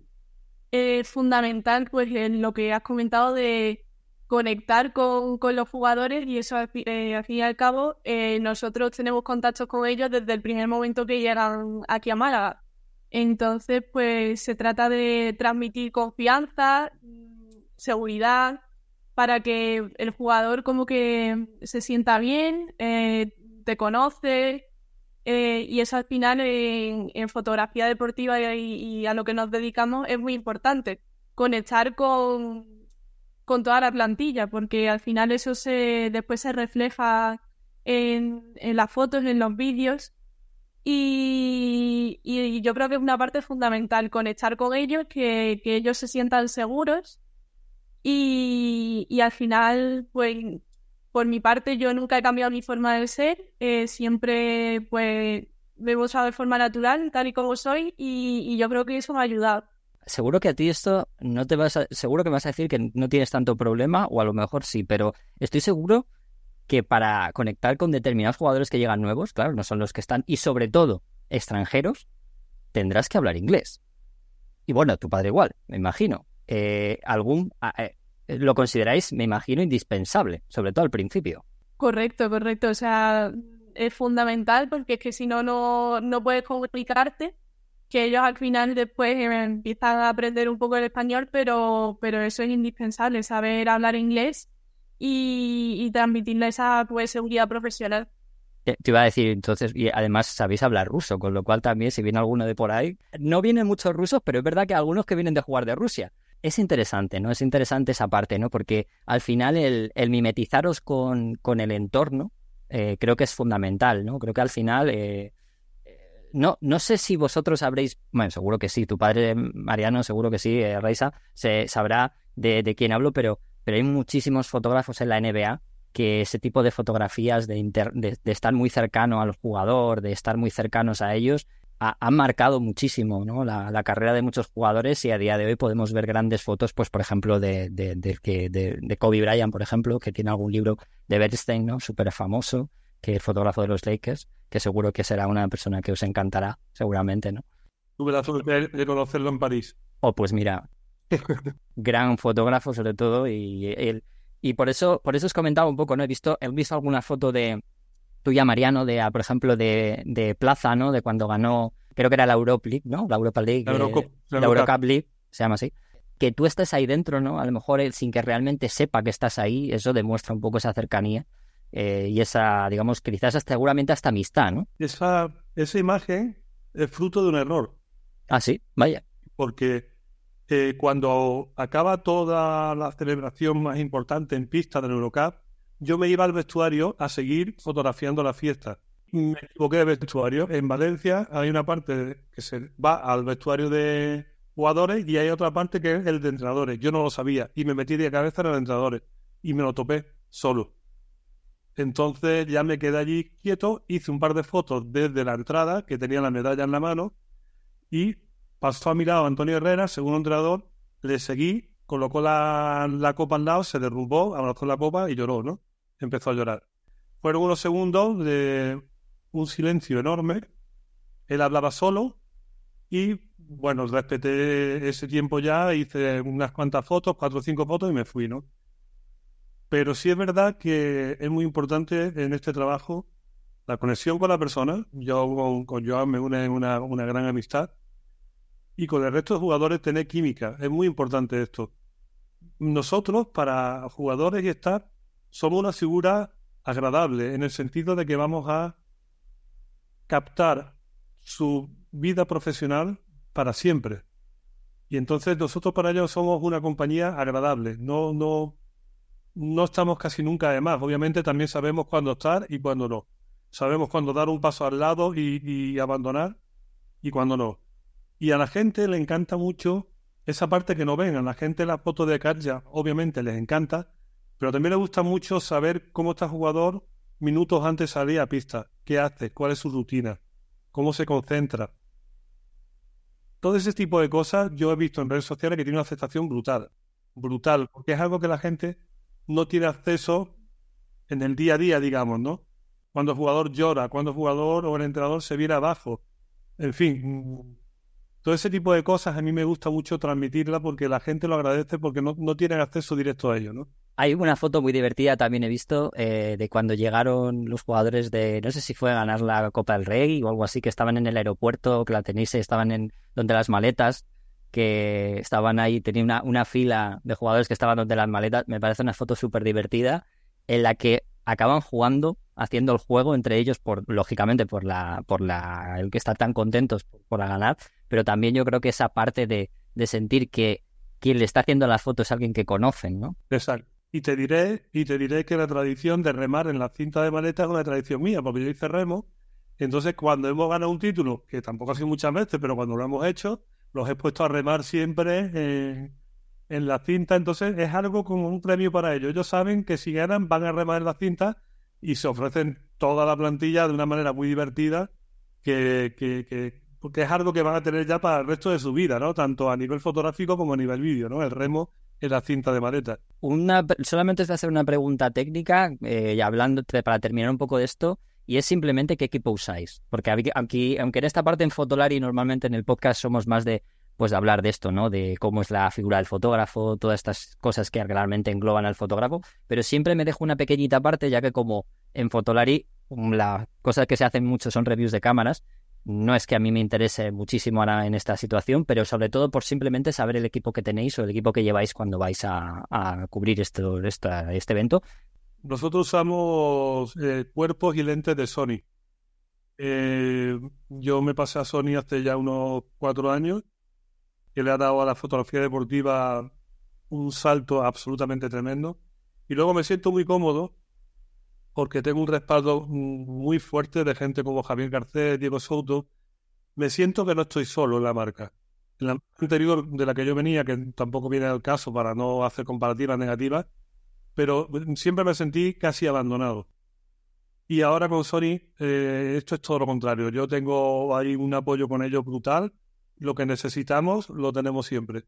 S5: es fundamental pues lo que has comentado de conectar con, los jugadores y eso eh, al fin y al cabo eh, nosotros tenemos contactos con ellos desde el primer momento que llegan aquí a Málaga. Entonces, pues se trata de transmitir confianza, seguridad, para que el jugador como que se sienta bien, eh, te conoce, eh, y eso al final en, fotografía deportiva y, a lo que nos dedicamos es muy importante, conectar con, con toda la plantilla, porque al final eso se, después se refleja en, las fotos, en los vídeos, y, yo creo que es una parte fundamental, conectar con ellos, que ellos se sientan seguros y, al final, pues, por mi parte, yo nunca he cambiado mi forma de ser. Eh, siempre, pues, me he usado de forma natural, tal y como soy, y, yo creo que eso me ha ayudado.
S2: Seguro que a ti esto no te vas a, seguro que vas a decir que no tienes tanto problema, o a lo mejor sí, pero estoy seguro que para conectar con determinados jugadores que llegan nuevos, claro, no son los que están, y sobre todo extranjeros, tendrás que hablar inglés. Y bueno, tu padre igual, me imagino. Eh, algún eh, lo consideráis, me imagino, indispensable, sobre todo al principio.
S5: Correcto, correcto. O sea, es fundamental porque es que si no, no, puedes comunicarte, que ellos al final después empiezan a aprender un poco el español, pero, pero eso es indispensable, saber hablar inglés y, y transmitirle esa pues, seguridad profesional.
S2: Te iba a decir, entonces, y además sabéis hablar ruso, con lo cual también, si viene alguno de por ahí, no vienen muchos rusos, pero es verdad que algunos que vienen de jugar de Rusia es interesante, ¿no? Es interesante esa parte, ¿no? Porque al final el, mimetizaros con, con, el entorno eh, creo que es fundamental, ¿no? Creo que al final, eh, no, no sé si vosotros habréis, bueno, seguro que sí, tu padre Mariano seguro que sí, eh, Reisa, se sabrá de, de, quién hablo, pero, pero hay muchísimos fotógrafos en la NBA que ese tipo de fotografías de, de, de estar muy cercano al jugador, de estar muy cercanos a ellos, han marcado muchísimo ¿no? la, carrera de muchos jugadores y a día de hoy podemos ver grandes fotos, pues por ejemplo, de, de, de, Kobe Bryant, por ejemplo, que tiene algún libro de Bernstein, ¿no? súper famoso, que es fotógrafo de los Lakers, que seguro que será una persona que os encantará, seguramente, ¿no?
S4: Tuve la suerte de conocerlo en París.
S2: Oh, pues mira, *laughs* gran fotógrafo sobre todo y, y por eso por eso os comentaba un poco, ¿no? He visto, he visto alguna foto de, tuya, Mariano, de, por ejemplo, de, de Plaza, ¿no? De cuando ganó, creo que era la Europa League, ¿no? La Europa League. La, Eurocup, la, Eurocup League, se llama así. Que tú estés ahí dentro, ¿no? A lo mejor sin que realmente sepa que estás ahí, eso demuestra un poco esa cercanía eh, y esa, digamos, quizás seguramente hasta amistad, ¿no?
S4: Esa, esa imagen es fruto de un error.
S2: Ah, sí, vaya.
S4: Porque eh, cuando acaba toda la celebración más importante en pista del Eurocup, yo me iba al vestuario a seguir fotografiando la fiesta. me equivoqué de vestuario. En Valencia hay una parte que se va al vestuario de jugadores y hay otra parte que es el de entrenadores. Yo no lo sabía y me metí de cabeza en el entrenadores y me lo topé solo. Entonces ya me quedé allí quieto, hice un par de fotos desde la entrada, que tenía la medalla en la mano, y pasó a mi lado Antonio Herrera, segundo entrenador, le seguí, colocó la, la copa al lado, se derrumbó, abrazó la copa y lloró, ¿no? Empezó a llorar. Fueron unos segundos de un silencio enorme. Él hablaba solo y, bueno, respeté ese tiempo ya, hice unas cuantas fotos, cuatro o cinco fotos y me fui, ¿no? Pero sí es verdad que es muy importante en este trabajo la conexión con la persona. Yo con, con Joan me une una, una gran amistad. Y con el resto de jugadores tener química. Es muy importante esto. Nosotros, para jugadores y estar somos una figura agradable en el sentido de que vamos a captar su vida profesional para siempre. Y entonces nosotros para ellos somos una compañía agradable. No, no, no estamos casi nunca además. Obviamente también sabemos cuándo estar y cuándo no. Sabemos cuándo dar un paso al lado y, y abandonar y cuándo no. Y a la gente le encanta mucho esa parte que no ven. A la gente la foto de Katja obviamente les encanta, pero también le gusta mucho saber cómo está el jugador minutos antes de salir a pista. ¿Qué hace? ¿Cuál es su rutina? ¿Cómo se concentra? Todo ese tipo de cosas yo he visto en redes sociales que tiene una aceptación brutal. Brutal, porque es algo que la gente no tiene acceso en el día a día, digamos, ¿no? Cuando el jugador llora, cuando el jugador o el entrenador se viene abajo. En fin, todo ese tipo de cosas a mí me gusta mucho transmitirla porque la gente lo agradece porque no, no tienen acceso directo a ello, ¿no?
S2: Hay una foto muy divertida también he visto eh, de cuando llegaron los jugadores de, no sé si fue a ganar la Copa del Rey o algo así, que estaban en el aeropuerto, que la tenéis, estaban en donde las maletas, que estaban ahí, tenía una, una fila de jugadores que estaban donde las maletas. Me parece una foto súper divertida en la que acaban jugando, haciendo el juego entre ellos, por lógicamente por la, por la, el que estar tan contentos por, por ganar, pero también yo creo que esa parte de, de sentir que quien le está haciendo las fotos es alguien que conocen, ¿no?
S4: Exacto. Y te diré, y te diré que la tradición de remar en la cinta de maleta es una tradición mía, porque yo hice remo. Entonces, cuando hemos ganado un título, que tampoco ha sido muchas veces, pero cuando lo hemos hecho, los he puesto a remar siempre en, la cinta. Entonces, es algo como un premio para ellos. Ellos saben que si ganan, van a remar en la cinta y se ofrecen toda la plantilla de una manera muy divertida, que, que porque es algo que van a tener ya para el resto de su vida, ¿no? Tanto a nivel fotográfico como a nivel vídeo, ¿no? El remo en la cinta de maleta.
S2: Una, solamente te hacer una pregunta técnica, eh, y hablando para terminar un poco de esto, y es simplemente qué equipo usáis. Porque aquí, aunque en esta parte en Fotolari normalmente en el podcast somos más de pues de hablar de esto, ¿no? De cómo es la figura del fotógrafo, todas estas cosas que realmente engloban al fotógrafo, pero siempre me dejo una pequeñita parte, ya que como en Fotolari la cosa que se hacen mucho son reviews de cámaras, no es que a mí me interese muchísimo ahora en esta situación, pero sobre todo por simplemente saber el equipo que tenéis o el equipo que lleváis cuando vais a, a cubrir esto, esta, este evento.
S4: Nosotros usamos eh, cuerpos y lentes de Sony. Eh, yo me pasé a Sony hace ya unos cuatro años, que le ha dado a la fotografía deportiva un salto absolutamente tremendo. Y luego me siento muy cómodo porque tengo un respaldo muy fuerte de gente como Javier Garcés, Diego Souto. Me siento que no estoy solo en la marca. En la anterior de la que yo venía, que tampoco viene al caso para no hacer comparativas negativas, pero siempre me sentí casi abandonado. Y ahora con Sony, eh, esto es todo lo contrario. Yo tengo ahí un apoyo con ellos brutal. Lo que necesitamos lo tenemos siempre.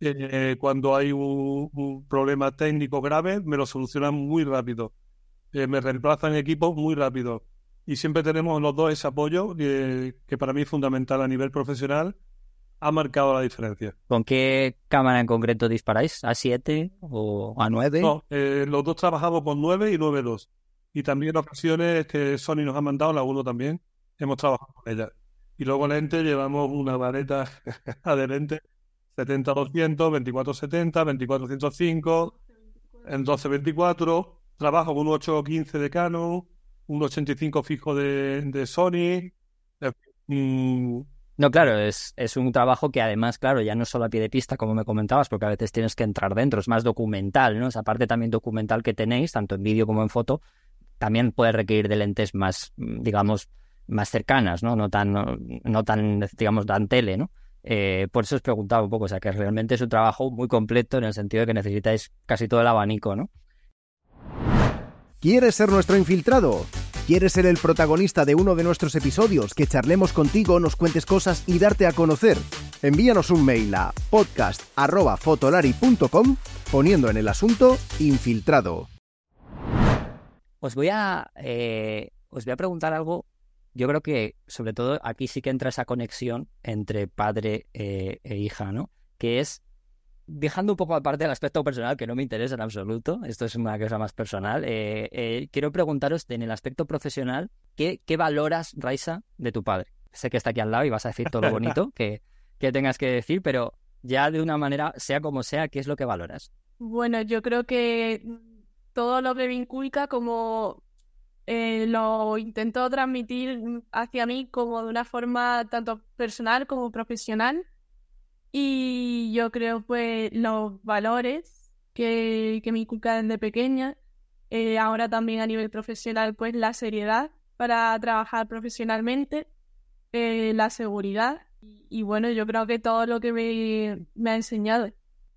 S4: Eh, cuando hay un, un problema técnico grave, me lo solucionan muy rápido eh, me reemplazan equipos muy rápido. Y siempre tenemos los dos ese apoyo que, que para mí es fundamental a nivel profesional. Ha marcado la diferencia.
S2: ¿Con qué cámara en concreto disparáis? ¿A7 o A9?
S4: No, eh, los dos trabajamos con 9 y 9.2. Y también en ocasiones que Sony nos ha mandado, la 1 también, hemos trabajado con ella. Y luego lente llevamos una vareta adherente 70-200, 24-70, 24-105, en 12-24 trabajo con un 815 de Canon, un 85 fijo de, de Sony.
S2: Mm. No, claro, es, es un trabajo que además, claro, ya no solo a pie de pista, como me comentabas, porque a veces tienes que entrar dentro, es más documental, ¿no? Esa parte también documental que tenéis, tanto en vídeo como en foto, también puede requerir de lentes más, digamos, más cercanas, ¿no? No tan, no, tan, digamos, tan tele, ¿no? Eh, por eso os preguntaba un poco, o sea, que realmente es un trabajo muy completo en el sentido de que necesitáis casi todo el abanico, ¿no?
S1: ¿Quieres ser nuestro infiltrado? ¿Quieres ser el protagonista de uno de nuestros episodios, que charlemos contigo, nos cuentes cosas y darte a conocer? Envíanos un mail a podcast.fotolari.com poniendo en el asunto infiltrado.
S2: Os voy a, eh, os voy a preguntar algo. Yo creo que sobre todo aquí sí que entra esa conexión entre padre eh, e hija, ¿no? Que es dejando un poco aparte el aspecto personal, que no me interesa en absoluto, esto es una cosa más personal, eh, eh, quiero preguntaros en el aspecto profesional, ¿qué, ¿qué, valoras, Raisa, de tu padre? Sé que está aquí al lado y vas a decir todo lo bonito *laughs* que, que tengas que decir, pero ya de una manera, sea como sea, ¿qué es lo que valoras?
S5: Bueno, yo creo que todo lo que me inculca como eh, lo intento transmitir hacia mí como de una forma tanto personal como profesional y yo creo pues los valores que, que me inculcan desde pequeña, eh, ahora también a nivel profesional pues la seriedad para trabajar profesionalmente, eh, la seguridad y, bueno, yo creo que todo lo que me, me ha enseñado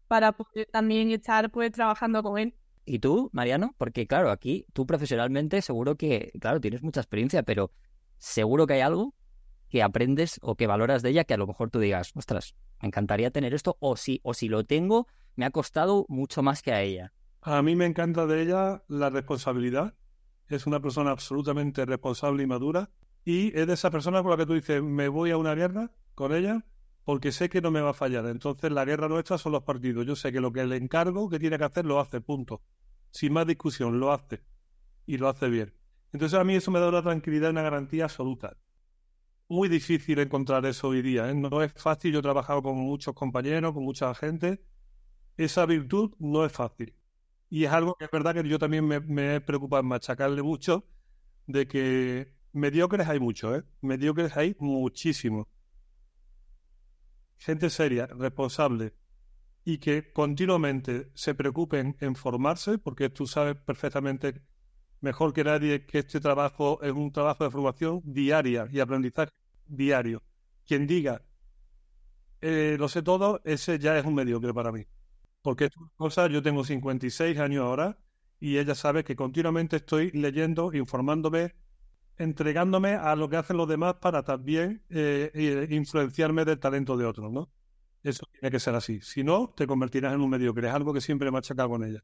S5: para poder también estar pues trabajando con él.
S2: ¿Y tú, Mariano? Porque claro, aquí tú profesionalmente seguro que, claro, tienes mucha experiencia, pero seguro que hay algo que aprendes o que valoras de ella que a lo mejor tú digas, ostras, me encantaría tener esto, o si, o si lo tengo, me ha costado mucho más que a ella.
S4: A mí me encanta de ella la responsabilidad. Es una persona absolutamente responsable y madura. Y es de esa persona con la que tú dices, me voy a una guerra con ella porque sé que no me va a fallar. Entonces la guerra nuestra son los partidos. Yo sé que lo que le encargo que tiene que hacer lo hace, punto. Sin más discusión, lo hace. Y lo hace bien. Entonces a mí eso me da una tranquilidad y una garantía absoluta muy difícil encontrar eso hoy día. ¿eh? No es fácil. Yo he trabajado con muchos compañeros, con mucha gente. Esa virtud no es fácil. Y es algo que es verdad que yo también me, me he preocupado en machacarle mucho de que mediocres hay mucho, ¿eh? Mediocres hay muchísimo. Gente seria, responsable y que continuamente se preocupen en formarse, porque tú sabes perfectamente mejor que nadie que este trabajo es un trabajo de formación diaria y aprendizaje diario. Quien diga, eh, lo sé todo, ese ya es un mediocre para mí. Porque estas cosas, yo tengo 56 años ahora y ella sabe que continuamente estoy leyendo, informándome, entregándome a lo que hacen los demás para también eh, influenciarme del talento de otros, ¿no? Eso tiene que ser así. Si no, te convertirás en un mediocre. Es algo que siempre achacado con ella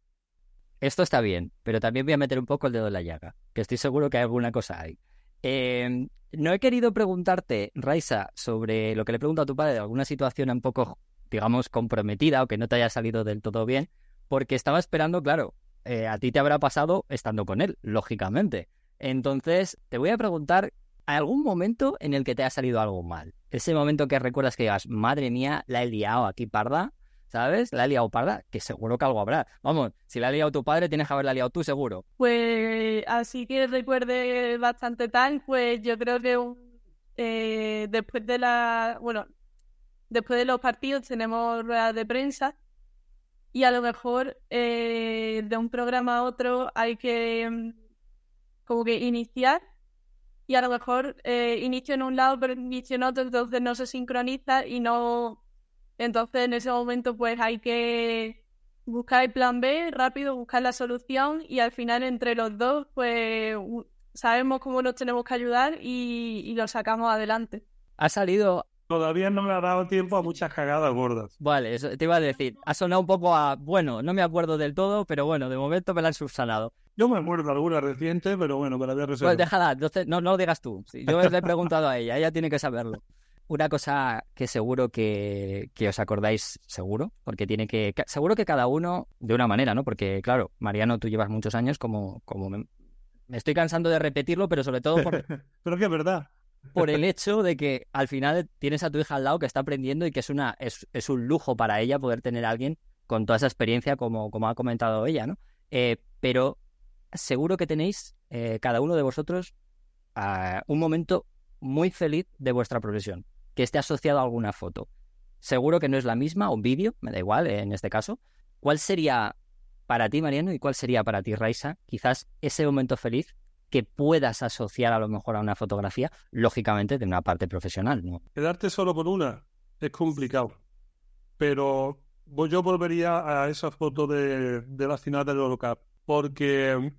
S2: esto está bien, pero también voy a meter un poco el dedo en la llaga, que estoy seguro que hay alguna cosa ahí. Em, no he querido preguntarte, Raisa, sobre lo que le he preguntado a tu padre, de alguna situación un poco, digamos, comprometida o que no te haya salido del todo bien, porque estaba esperando, claro, eh, a ti te habrá pasado estando con él, lógicamente. Entonces, te voy a preguntar, ¿algún momento en el que te haya salido algo mal? Ese momento que recuerdas que digas, madre mía, la he liado aquí parda, ¿sabes? La ha liado parda, que seguro que algo habrá. Vamos, si la ha liado tu padre, tienes que haberla liado tú, seguro.
S5: Pues así que recuerde bastante tal, pues yo creo que eh, después de la, bueno, después de los partidos tenemos ruedas de prensa y a lo mejor eh, de un programa a otro hay que mm, como que iniciar y a lo mejor eh, inicio en un lado pero inicio en otro, entonces no se sincroniza y no entonces, en ese momento, pues hay que buscar el plan B rápido, buscar la solución y al final entre los dos, pues sabemos cómo nos tenemos que ayudar y, lo sacamos adelante.
S2: Ha salido
S4: Todavía no me ha dado tiempo a muchas cagadas gordas.
S2: Vale, eso te iba a decir. Ha sonado un poco a. Bueno, no me acuerdo del todo, pero bueno, de momento me la han subsanado.
S4: Yo me acuerdo de alguna reciente, pero bueno, me la voy a resolver.
S2: Pues déjala, no, no lo digas tú. Yo le he preguntado a ella, ella tiene que saberlo. Una cosa que seguro que, os acordáis seguro, porque tiene que... Seguro que cada uno de una manera, ¿no? Porque, claro, Mariano, tú llevas muchos años como... como me, estoy cansando de repetirlo, pero sobre todo por... *laughs*
S4: pero que es verdad.
S2: Por el *laughs* hecho de que al final tienes a tu hija al lado que está aprendiendo y que es, una, es, es un lujo para ella poder tener a alguien con toda esa experiencia como, como ha comentado ella, ¿no? Eh, pero seguro que tenéis, eh, cada uno de vosotros, un momento muy feliz de vuestra profesión que esté asociado a alguna foto. Seguro que no es la misma, un vídeo, me da igual en este caso. ¿Cuál sería para ti, Mariano, y cuál sería para ti, Raisa, quizás ese momento feliz que puedas asociar a lo mejor a una fotografía, lógicamente de una parte profesional, ¿no?
S4: Quedarte solo con una es complicado, pero yo volvería a esa foto de, de la final del Eurocup, porque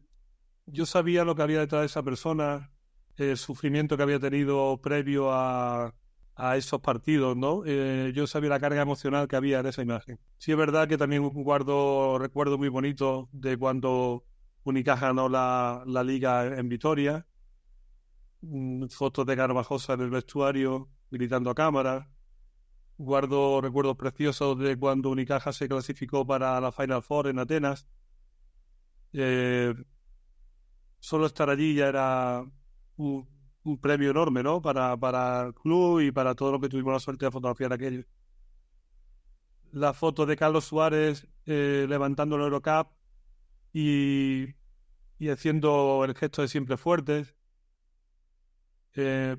S4: yo sabía lo que había detrás de esa persona, el sufrimiento que había tenido previo a, a esos partidos, ¿no? Eh, yo sabía la carga emocional que había en esa imagen. Sí es verdad que también guardo recuerdo muy bonito de cuando Unicaja ganó la, la liga en Vitoria, mm, fotos de Garbajosa en el vestuario gritando a cámara. Guardo recuerdos preciosos de cuando Unicaja se clasificó para la Final Four en Atenas. Eh, solo estar allí ya era un, un premio enorme, ¿no? Para, para el club y para todo lo que tuvimos la suerte de fotografiar aquello. La foto de Carlos Suárez eh, levantando el Eurocup y, y haciendo el gesto de siempre fuertes. Eh,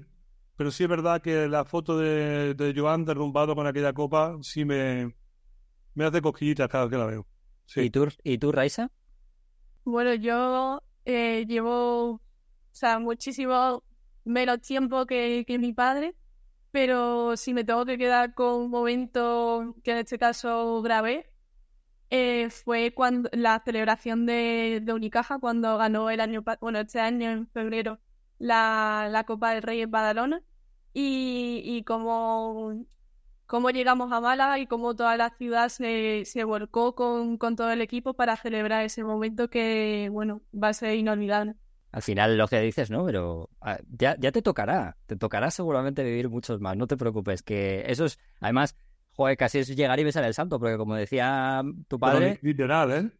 S4: pero sí es verdad que la foto de, de Joan derrumbado con aquella copa sí me, me hace cosquillitas cada vez que la veo. Sí.
S2: ¿Y tú, ¿y tú Raisa?
S5: Bueno, yo eh, llevo, o sea, muchísimo menos tiempo que, que mi padre, pero si me tengo que quedar con un momento que en este caso grabé, eh, fue cuando la celebración de, de, Unicaja cuando ganó el año, bueno, este año en febrero la, la Copa del Rey en Badalona y, y cómo, cómo llegamos a Málaga y cómo toda la ciudad se, se volcó con, con todo el equipo para celebrar ese momento que, bueno, va a ser inolvidable
S2: al final lo que dices, ¿no? Pero ah, ya, ya te tocará, te tocará seguramente vivir muchos más, no te preocupes, que eso es, además, joder, casi es llegar y besar el santo, porque como decía tu padre,
S4: literal, ¿eh?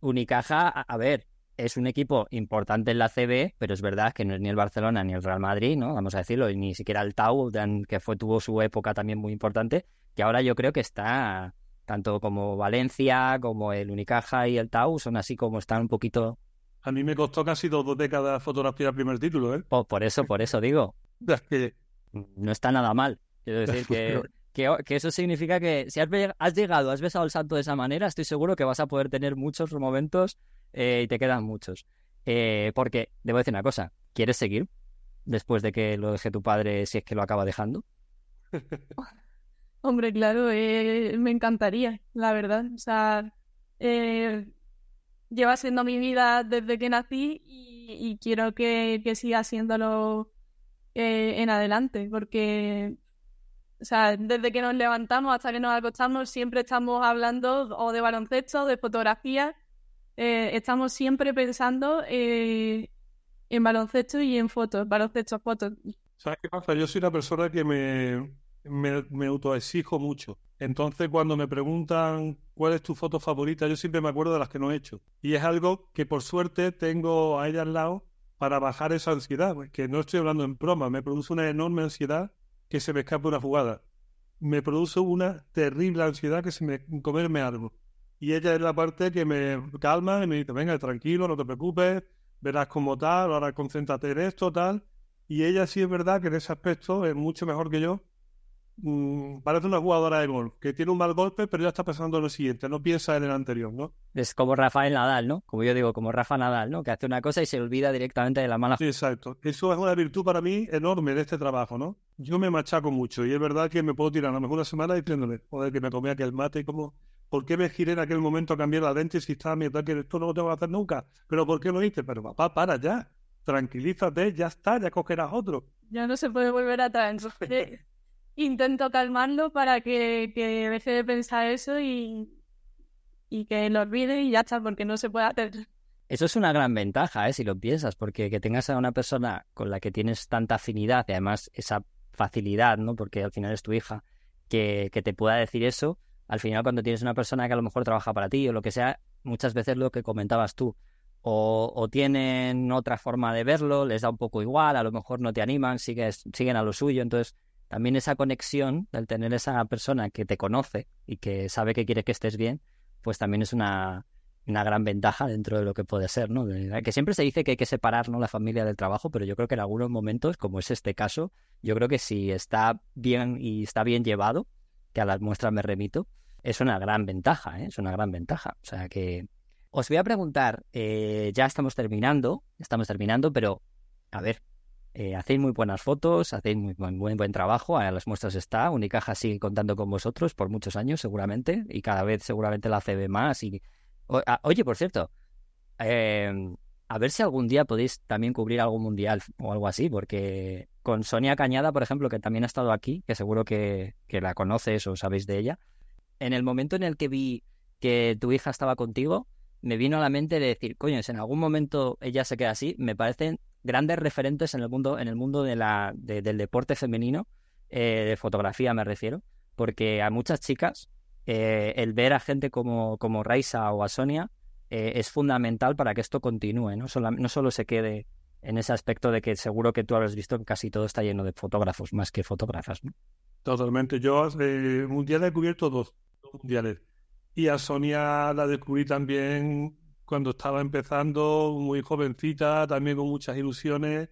S2: Unicaja, a, ver, es un equipo importante en la CB, pero es verdad que no es ni el Barcelona ni el Real Madrid, ¿no? Vamos a decirlo, y ni siquiera el Tau, que fue tuvo su época también muy importante, que ahora yo creo que está tanto como Valencia, como el Unicaja y el Tau, son así como están un poquito
S4: a mí me costó casi dos décadas fotografiar el primer título, ¿eh?
S2: por eso, por eso digo. *laughs*
S4: que...
S2: No está nada mal. Quiero decir que, *laughs* que, eso significa que si has, has, llegado, has besado el santo de esa manera, estoy seguro que vas a poder tener muchos momentos eh, y te quedan muchos. Eh, porque, debo decir una cosa, ¿quieres seguir después de que lo deje tu padre si es que lo acaba dejando? *laughs*
S5: Hombre, claro, eh, me encantaría, la verdad. O sea, eh, lleva siendo mi vida desde que nací y, quiero que, siga siéndolo eh, en adelante, porque o sea, desde que nos levantamos hasta que nos acostamos siempre estamos hablando o de baloncesto, de fotografía, eh, estamos siempre pensando eh, en baloncesto y en fotos, baloncesto, fotos.
S4: ¿Sabes qué pasa? Yo soy una persona que me, me autoexijo mucho. Entonces, cuando me preguntan cuál es tu foto favorita, yo siempre me acuerdo de las que no he hecho. Y es algo que por suerte tengo a ella al lado para bajar esa ansiedad, pues, que no estoy hablando en broma, me produce una enorme ansiedad que se me escape una jugada. Me produce una terrible ansiedad que se me comerme algo. Y ella es la parte que me calma y me dice, venga, tranquilo, no te preocupes, verás como tal, ahora concéntrate en esto, tal. Y ella sí es verdad que en ese aspecto es mucho mejor que yo, Mm, parece una jugadora de golf, que tiene un mal golpe, pero ya está pensando en lo siguiente, no piensa en el anterior, ¿no?
S2: Es como Rafael Nadal, ¿no? Como yo digo, como Rafa Nadal, ¿no? Que hace una cosa y se olvida directamente de la mala.
S4: Sí, exacto. Eso es una virtud para mí enorme de este trabajo, ¿no? Yo me machaco mucho y es verdad que me puedo tirar a lo mejor una semana diciéndole, joder, que me comí aquel mate, como, ¿por qué me giré en aquel momento a cambiar la lente si estaba mi ataque? Esto no lo tengo que hacer nunca. ¿Pero por qué lo hice? Pero papá, para ya. Tranquilízate, ya está, ya cogerás otro.
S5: Ya no se puede volver atrás *laughs* intento calmarlo para que, que deje de pensar eso y, y que lo olvide y ya está, porque no se puede hacer.
S2: Eso es una gran ventaja, ¿eh? si lo piensas, porque que tengas a una persona con la que tienes tanta afinidad y además esa facilidad, ¿no? Porque al final es tu hija, que, que te pueda decir eso, al final cuando tienes una persona que a lo mejor trabaja para ti o lo que sea, muchas veces lo que comentabas tú, o, o, tienen otra forma de verlo, les da un poco igual, a lo mejor no te animan, sigues, siguen a lo suyo, entonces también esa conexión del tener esa persona que te conoce y que sabe que quiere que estés bien, pues también es una, una gran ventaja dentro de lo que puede ser, ¿no? que siempre se dice que hay que separar ¿no? la familia del trabajo, pero yo creo que en algunos momentos, como es este caso, yo creo que si está bien y está bien llevado, que a las muestras me remito, es una gran ventaja, ¿eh? es una gran ventaja. O sea que Os voy a preguntar, eh, ya estamos terminando, estamos terminando, pero a ver, eh, hacéis muy buenas fotos, hacéis muy buen, buen, trabajo, a las muestras está, Unicaja sigue contando con vosotros por muchos años seguramente, y cada vez seguramente la CB más. Y... Ah, oye, por cierto, eh, a ver si algún día podéis también cubrir algo mundial o algo así, porque con Sonia Cañada, por ejemplo, que también ha estado aquí, que seguro que, que la conoces o sabéis de ella, en el momento en el que vi que tu hija estaba contigo, me vino a la mente de decir, coño, si en algún momento ella se queda así, me parecen grandes referentes en el mundo, en el mundo de la, del deporte femenino, eh, de fotografía me refiero, porque a muchas chicas eh, el ver a gente como, como Raisa o a Sonia eh, es fundamental para que esto continúe, ¿no? Solo, no solo se quede en ese aspecto de que seguro que tú habrás visto que casi todo está lleno de fotógrafos más que fotógrafas.
S4: Totalmente. Yo mundial he cubierto dos, dos mundiales. Y a Sonia la descubrí también cuando estaba empezando, muy jovencita, también con muchas ilusiones,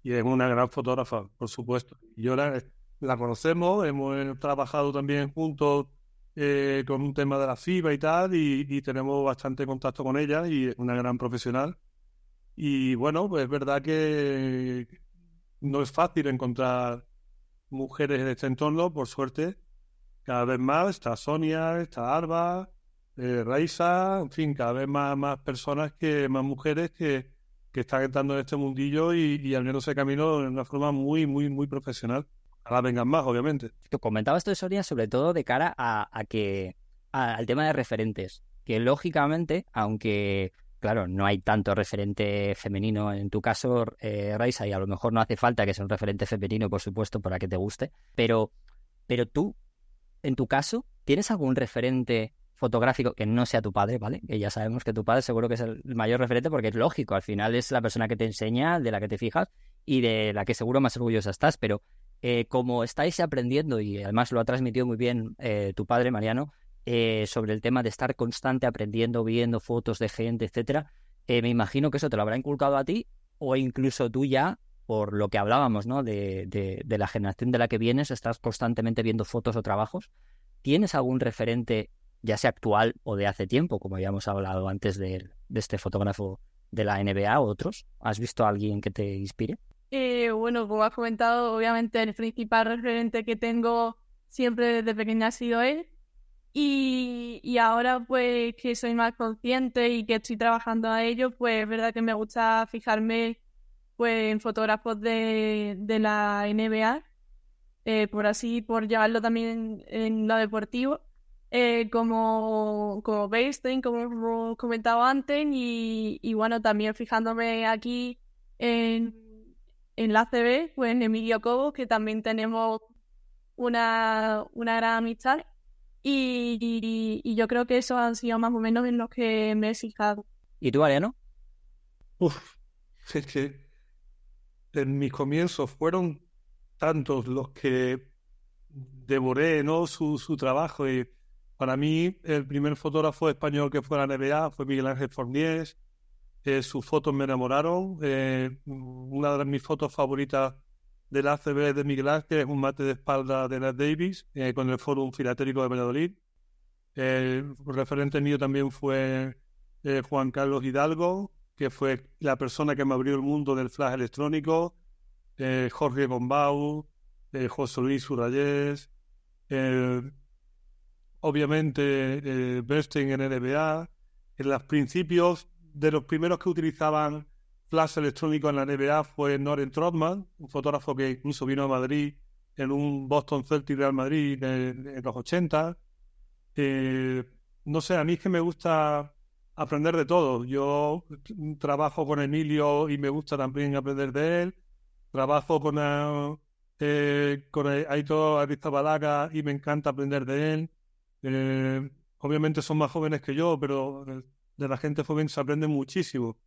S4: y es una gran fotógrafa, por supuesto. Y ahora la, conocemos, hemos trabajado también juntos eh, con un tema de la FIBA y tal, y, tenemos bastante contacto con ella, y es una gran profesional. Y bueno, pues es verdad que no es fácil encontrar mujeres en este entorno, por suerte. Cada vez más está Sonia, está Arba, eh, Raisa, en fin, cada vez más, personas, que más mujeres que, que están entrando en este mundillo y, y ese camino de una forma muy, muy, muy profesional. Ahora vengan más, obviamente.
S2: Comentaba esto de Sonia sobre todo de cara a, que al tema de referentes, que lógicamente, aunque claro, no hay tanto referente femenino en tu caso, eh, y a lo mejor no hace falta que sea un referente femenino, por supuesto, para que te guste, pero, pero tú, en tu caso, ¿tienes algún referente fotográfico que no sea tu padre, ¿vale? Que ya sabemos que tu padre seguro que es el mayor referente porque es lógico, al final es la persona que te enseña, de la que te fijas y de la que seguro más orgullosa estás, pero eh, como estáis aprendiendo y además lo ha transmitido muy bien eh, tu padre, Mariano, eh, sobre el tema de estar constante aprendiendo, viendo fotos de gente, etcétera, me imagino que eso te lo habrá inculcado a ti o incluso tú ya por lo que hablábamos, ¿no? De, de, de la generación de la que vienes, estás constantemente viendo fotos o trabajos. ¿Tienes algún referente ya sea actual o de hace tiempo, como habíamos hablado antes de, este fotógrafo de la NBA o otros? ¿Has visto a alguien que te inspire?
S5: Eh, bueno, como has comentado, obviamente el principal referente que tengo siempre desde pequeña ha sido él. Y, y, ahora pues que soy más consciente y que estoy trabajando a ello, pues es verdad que me gusta fijarme pues en fotógrafos de, de la NBA, eh, por así, por llevarlo también en lo deportivo eh, como, como Bernstein, como comentaba antes, y, y, bueno, también fijándome aquí en, en la CB, pues en Emilio Cobo, que también tenemos una, una gran amistad. Y, y, yo creo que esos han sido más o menos en los que me he fijado.
S2: ¿Y tú, Ariano?
S4: Uf, *laughs* es que en mis comienzos fueron tantos los que devoré ¿no? su, su trabajo y para mí, el primer fotógrafo español que fue a la NBA fue Miguel Ángel Forniés. Eh, sus fotos me enamoraron. Eh, una de mis fotos favoritas del ACB de Miguel Ángel es un mate de espalda de Ned Davis eh, con el Fórum Filatélico de Valladolid. El referente mío también fue Juan Carlos Hidalgo, que fue la persona que me abrió el mundo del flash electrónico. Jorge Bombau, José Luis Urayés, obviamente eh, Bernstein en NBA. En los principios de los primeros que utilizaban flash electrónico en la NBA fue Noren Trotman, un fotógrafo que incluso vino a Madrid en un Boston Celtic Real Madrid en, los 80. Eh, no sé, a mí es que me gusta aprender de todo. Yo trabajo con Emilio y me gusta también aprender de él. Trabajo con, eh, con Aitor Aristobalaga y me encanta aprender de él. Eh, obviamente son más jóvenes que yo, pero de la gente joven se aprende muchísimo.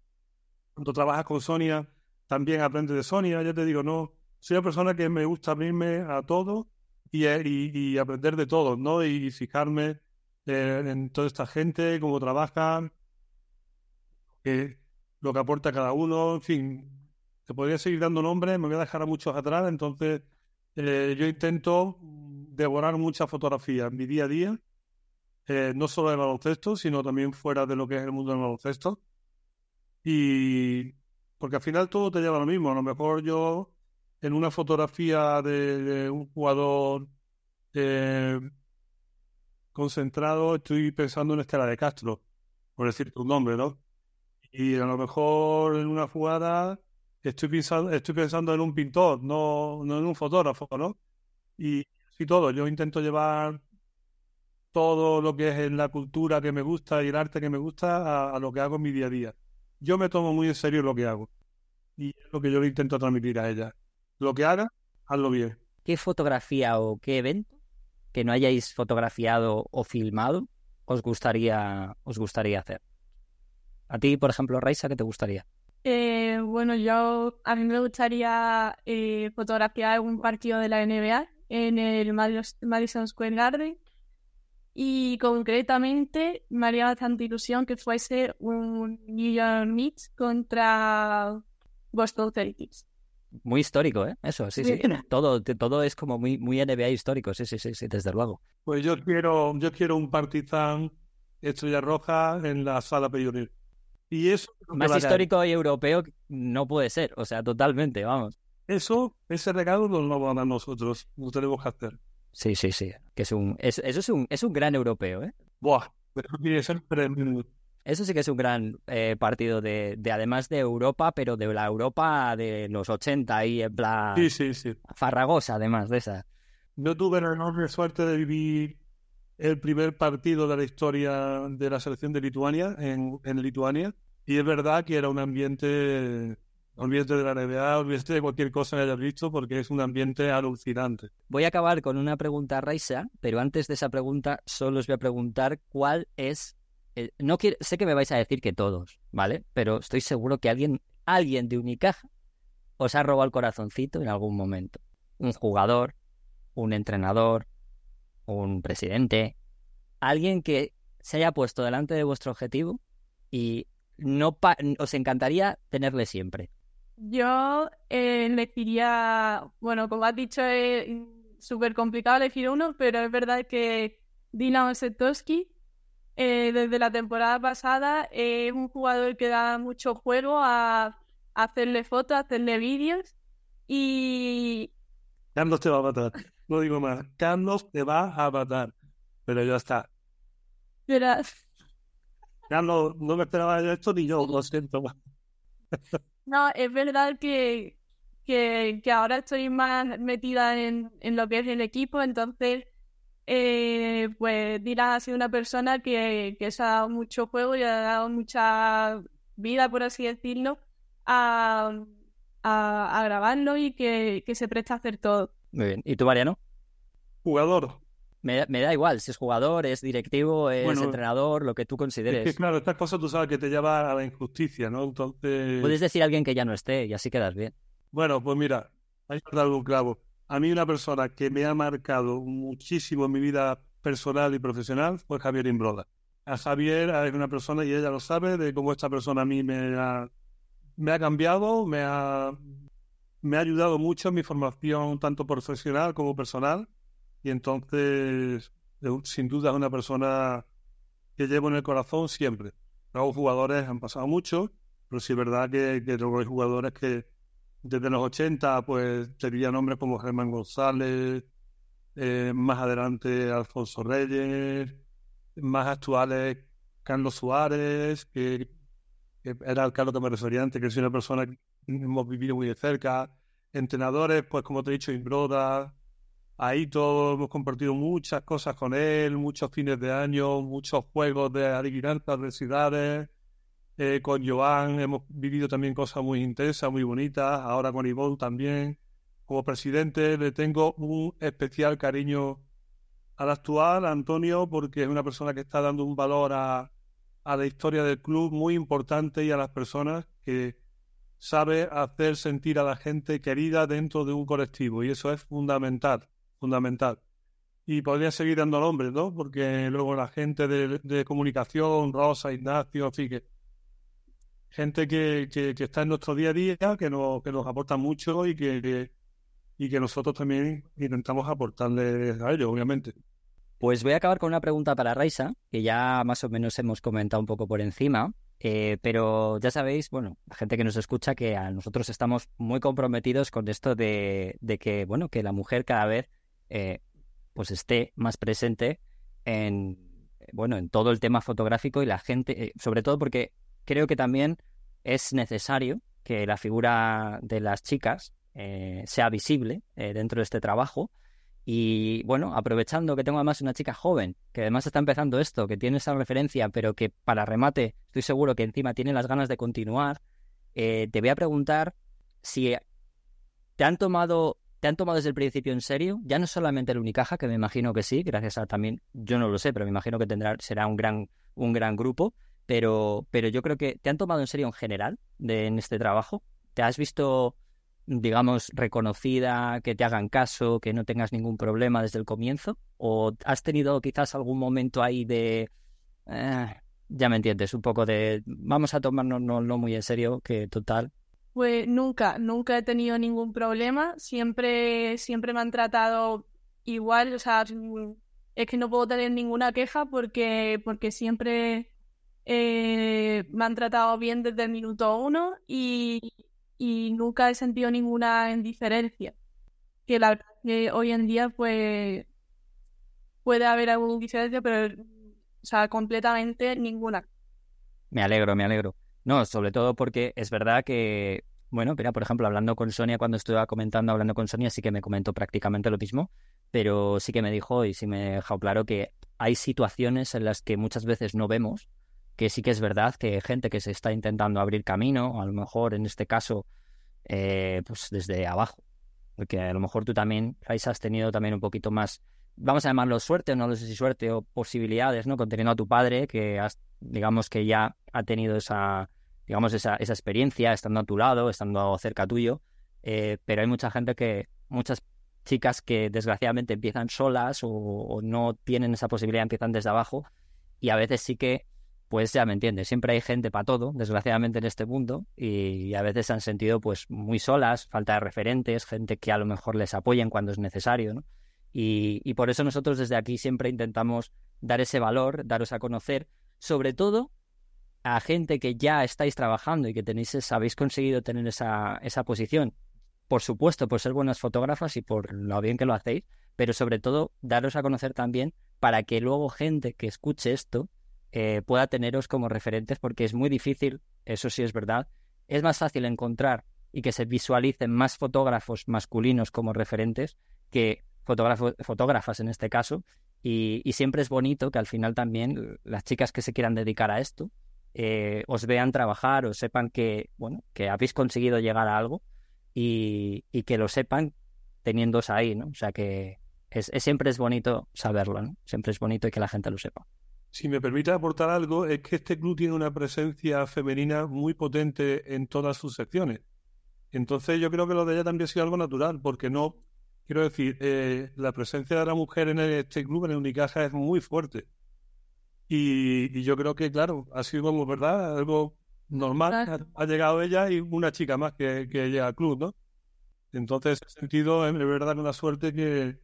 S4: Cuando trabajas con Sonia, también aprendes de Sonia. Ya te digo, no, soy una persona que me gusta abrirme a todo y, eh, y, aprender de todo, ¿no? Y, fijarme eh, en toda esta gente, cómo trabajan, lo que aporta cada uno, en fin. Te podría seguir dando nombres, me voy a dejar a muchos atrás, entonces yo intento devorar muchas fotografías en mi día a día eh, no solo el baloncesto, sino también fuera de lo que es el mundo del baloncesto. Y porque al final todo te lleva lo mismo. A lo mejor yo en una fotografía de, un jugador eh, concentrado estoy pensando en Estela de Castro, por decir tu nombre, ¿no? Y a lo mejor en una jugada estoy pensando, estoy pensando en un pintor, no, no en un fotógrafo, ¿no? Y así todo, yo intento llevar todo lo que es la cultura que me gusta y el arte que me gusta a, lo que hago en mi día a día. Yo me tomo muy en serio lo que hago y es lo que yo le intento transmitir a ella. Lo que haga, hazlo bien.
S2: ¿Qué fotografía o qué evento que no hayáis fotografiado o filmado os gustaría, os gustaría hacer? A ti, por ejemplo, Raisa, ¿qué te gustaría?
S5: Eh, bueno, yo a mí me gustaría eh, fotografiar un partido de la NBA en el Madison Square Garden y concretamente me haría bastante ilusión que fuese un New York Knicks contra Boston Celtics.
S2: Muy histórico, ¿eh? Eso, sí, sí. Todo, todo es como muy, muy NBA histórico, sí, sí, sí, sí, desde luego.
S4: Pues yo quiero, yo quiero un Partizan Estrella Roja en la sala Peyonir. Y eso...
S2: Más histórico y europeo no puede ser, o sea, totalmente, vamos.
S4: Eso, ese regalo nos lo vamos a nosotros, lo tenemos que hacer.
S2: Sí, sí, sí. Que es un, eso es un, es un gran europeo, ¿eh?
S4: Buah, pero tiene ser
S2: Eso sí que es un gran eh, partido de, de, además de Europa, pero de la Europa de los 80 y en plan...
S4: Sí, sí, sí.
S2: Farragosa, además de esa.
S4: No tuve la enorme suerte de vivir el primer partido de la historia de la selección de Lituania en, en Lituania. Y es verdad que era un ambiente Olvídate de la NBA, olvídate de cualquier cosa que hayas visto porque es un ambiente alucinante.
S2: Voy a acabar con una pregunta, Raisa, pero antes de esa pregunta solo os voy a preguntar cuál es... No quiero... Sé que me vais a decir que todos, ¿vale? Pero estoy seguro que alguien, alguien de Unicaja os ha robado el corazoncito en algún momento. Un jugador, un entrenador, un presidente, alguien que se haya puesto delante de vuestro objetivo y no os encantaría tenerle siempre.
S5: Yo eh, elegiría, bueno, como has dicho, es súper complicado elegir uno, pero es verdad que Dinamo Setowski, eh, desde la temporada pasada, es un jugador que da mucho juego a, hacerle fotos, a hacerle vídeos y...
S4: Carlos te va a matar, no digo más. Carlos te va a matar, pero ya está. Carlos, no me esperaba esto ni yo, lo siento. *laughs*
S5: No, es verdad que, que, ahora estoy más metida en, en, lo que es el equipo, entonces, eh, pues Dylan ha sido una persona que, que se ha dado mucho juego y ha dado mucha vida, por así decirlo, a, a, grabarlo y que, que se presta a hacer todo.
S2: Muy bien. ¿Y tú, Mariano?
S4: Jugador.
S2: Me, me, da igual si es jugador, es directivo, es entrenador, lo que tú consideres.
S4: Es que, claro, estas cosas tú sabes que te lleva a la injusticia, ¿no? Entonces.
S2: Puedes decir a alguien que ya no esté y así quedas bien.
S4: Bueno, pues mira, hay que dar un clavo. A mí, una persona que me ha marcado muchísimo en mi vida personal y profesional fue Javier Imbroda. A Javier es una persona, y ella lo sabe, de cómo esta persona a mí me ha, me ha cambiado, me ha, me ha ayudado mucho en mi formación, tanto profesional como personal y entonces, sin duda, es una persona que llevo en el corazón siempre. Los jugadores han pasado mucho, pero sí es verdad que, que hay jugadores que desde los 80, pues tenían nombres como Germán González, eh, más adelante Alfonso Reyes, más actuales Carlos Suárez, que, era el Carlos que me refería antes, que es una persona que hemos vivido muy de cerca. Entrenadores, pues como te he dicho, Imbroda, Ahí todos hemos compartido muchas cosas con él, muchos fines de año, muchos juegos de adivinanzas de ciudades. Eh, con Joan hemos vivido también cosas muy intensas, muy bonitas. Ahora con Ivonne también. Como presidente le tengo un especial cariño al actual, Antonio, porque es una persona que está dando un valor a, a la historia del club muy importante y a las personas que sabe hacer sentir a la gente querida dentro de un colectivo y eso es fundamental fundamental. Y podría seguir dando nombres, ¿no? Porque luego la gente de, comunicación, Rosa, Ignacio, en que, gente que, que, está en nuestro día a día, que nos, que nos aporta mucho y que, y que nosotros también intentamos aportarle a ellos, obviamente.
S2: Pues voy a acabar con una pregunta para Raisa, que ya más o menos hemos comentado un poco por encima, eh, pero ya sabéis, bueno, la gente que nos escucha, que a nosotros estamos muy comprometidos con esto de, que, bueno, que la mujer cada vez eh, pues esté más presente en, bueno, en todo el tema fotográfico y la gente, eh, sobre todo porque creo que también es necesario que la figura de las chicas sea visible dentro de este trabajo. Y bueno, aprovechando que tengo además una chica joven, que además está empezando esto, que tiene esa referencia, pero que para remate estoy seguro que encima tiene las ganas de continuar, eh, te voy a preguntar si te han tomado te han tomado desde el principio en serio, ya no solamente el Unicaja, que me imagino que sí, gracias a también, yo no lo sé, pero me imagino que tendrá, será un gran, un gran grupo, pero, pero yo creo que te han tomado en serio en general de, en este trabajo. ¿Te has visto digamos, reconocida, que te hagan caso, que no tengas ningún problema desde el comienzo? ¿O has tenido quizás algún momento ahí de... Eh, ya me entiendes, un poco de vamos a tomarnos no, no muy en serio, que total.
S5: Pues nunca, nunca he tenido ningún problema, siempre, siempre me han tratado igual, o sea, es que no puedo tener ninguna queja porque, porque siempre eh, me han tratado bien desde el minuto uno y, y nunca he sentido ninguna indiferencia. Que la verdad que hoy en día pues puede haber alguna indiferencia, pero o sea, completamente ninguna.
S2: Me alegro, me alegro. No, sobre todo porque es verdad que, bueno, mira, por ejemplo, hablando con Sonia, cuando estuve comentando, hablando con Sonia, sí que me comentó prácticamente lo mismo, pero sí que me dijo y sí me dejó claro que hay situaciones en las que muchas veces no vemos que sí que es verdad que gente que se está intentando abrir camino, a lo mejor en este caso, eh, pues desde abajo. Porque a lo mejor tú también, Raisa, has tenido también un poquito más, vamos a llamarlo suerte, o no sé si suerte o posibilidades, ¿no? Conteniendo a tu padre, que has, digamos que ya ha tenido esa, digamos, esa, esa experiencia, estando a tu lado, estando cerca tuyo. Eh, pero hay mucha gente que, muchas chicas que desgraciadamente empiezan solas o no tienen esa posibilidad, empiezan desde abajo. Y a veces sí que pues ya me entiendes, siempre hay gente para todo, desgraciadamente en este mundo, y a veces se han sentido pues muy solas, falta de referentes, gente que a lo mejor les apoyen cuando es necesario, ¿no? Y, por eso nosotros desde aquí siempre intentamos dar ese valor, daros a conocer, sobre todo a gente que ya estáis trabajando y que tenéis, habéis conseguido tener esa, esa posición. Por supuesto, por ser buenas fotógrafas y por lo bien que lo hacéis, pero sobre todo daros a conocer también para que luego gente que escuche esto eh, pueda teneros como referentes porque es muy difícil, eso sí es verdad, es más fácil encontrar y que se visualicen más fotógrafos masculinos como referentes que fotógrafas en este caso y, siempre es bonito que al final también las chicas que se quieran dedicar a esto eh, os vean trabajar o sepan que, bueno, que habéis conseguido llegar a algo y, que lo sepan teniéndose ahí, ¿no? O sea que es, siempre es bonito saberlo. Siempre es bonito y que la gente lo sepa.
S4: Si me permite aportar algo, es que este club tiene una presencia femenina muy potente en todas sus secciones. Entonces yo creo que lo de ella también ha sido algo natural, porque no, quiero decir, eh, la presencia de la mujer en este club, en el Unicaja, es muy fuerte. Y, yo creo que, claro, ha sido como, ¿verdad? Algo normal. Ha, llegado ella y una chica más que, que llega al club, ¿no? Entonces, en ese sentido, es verdad una suerte que,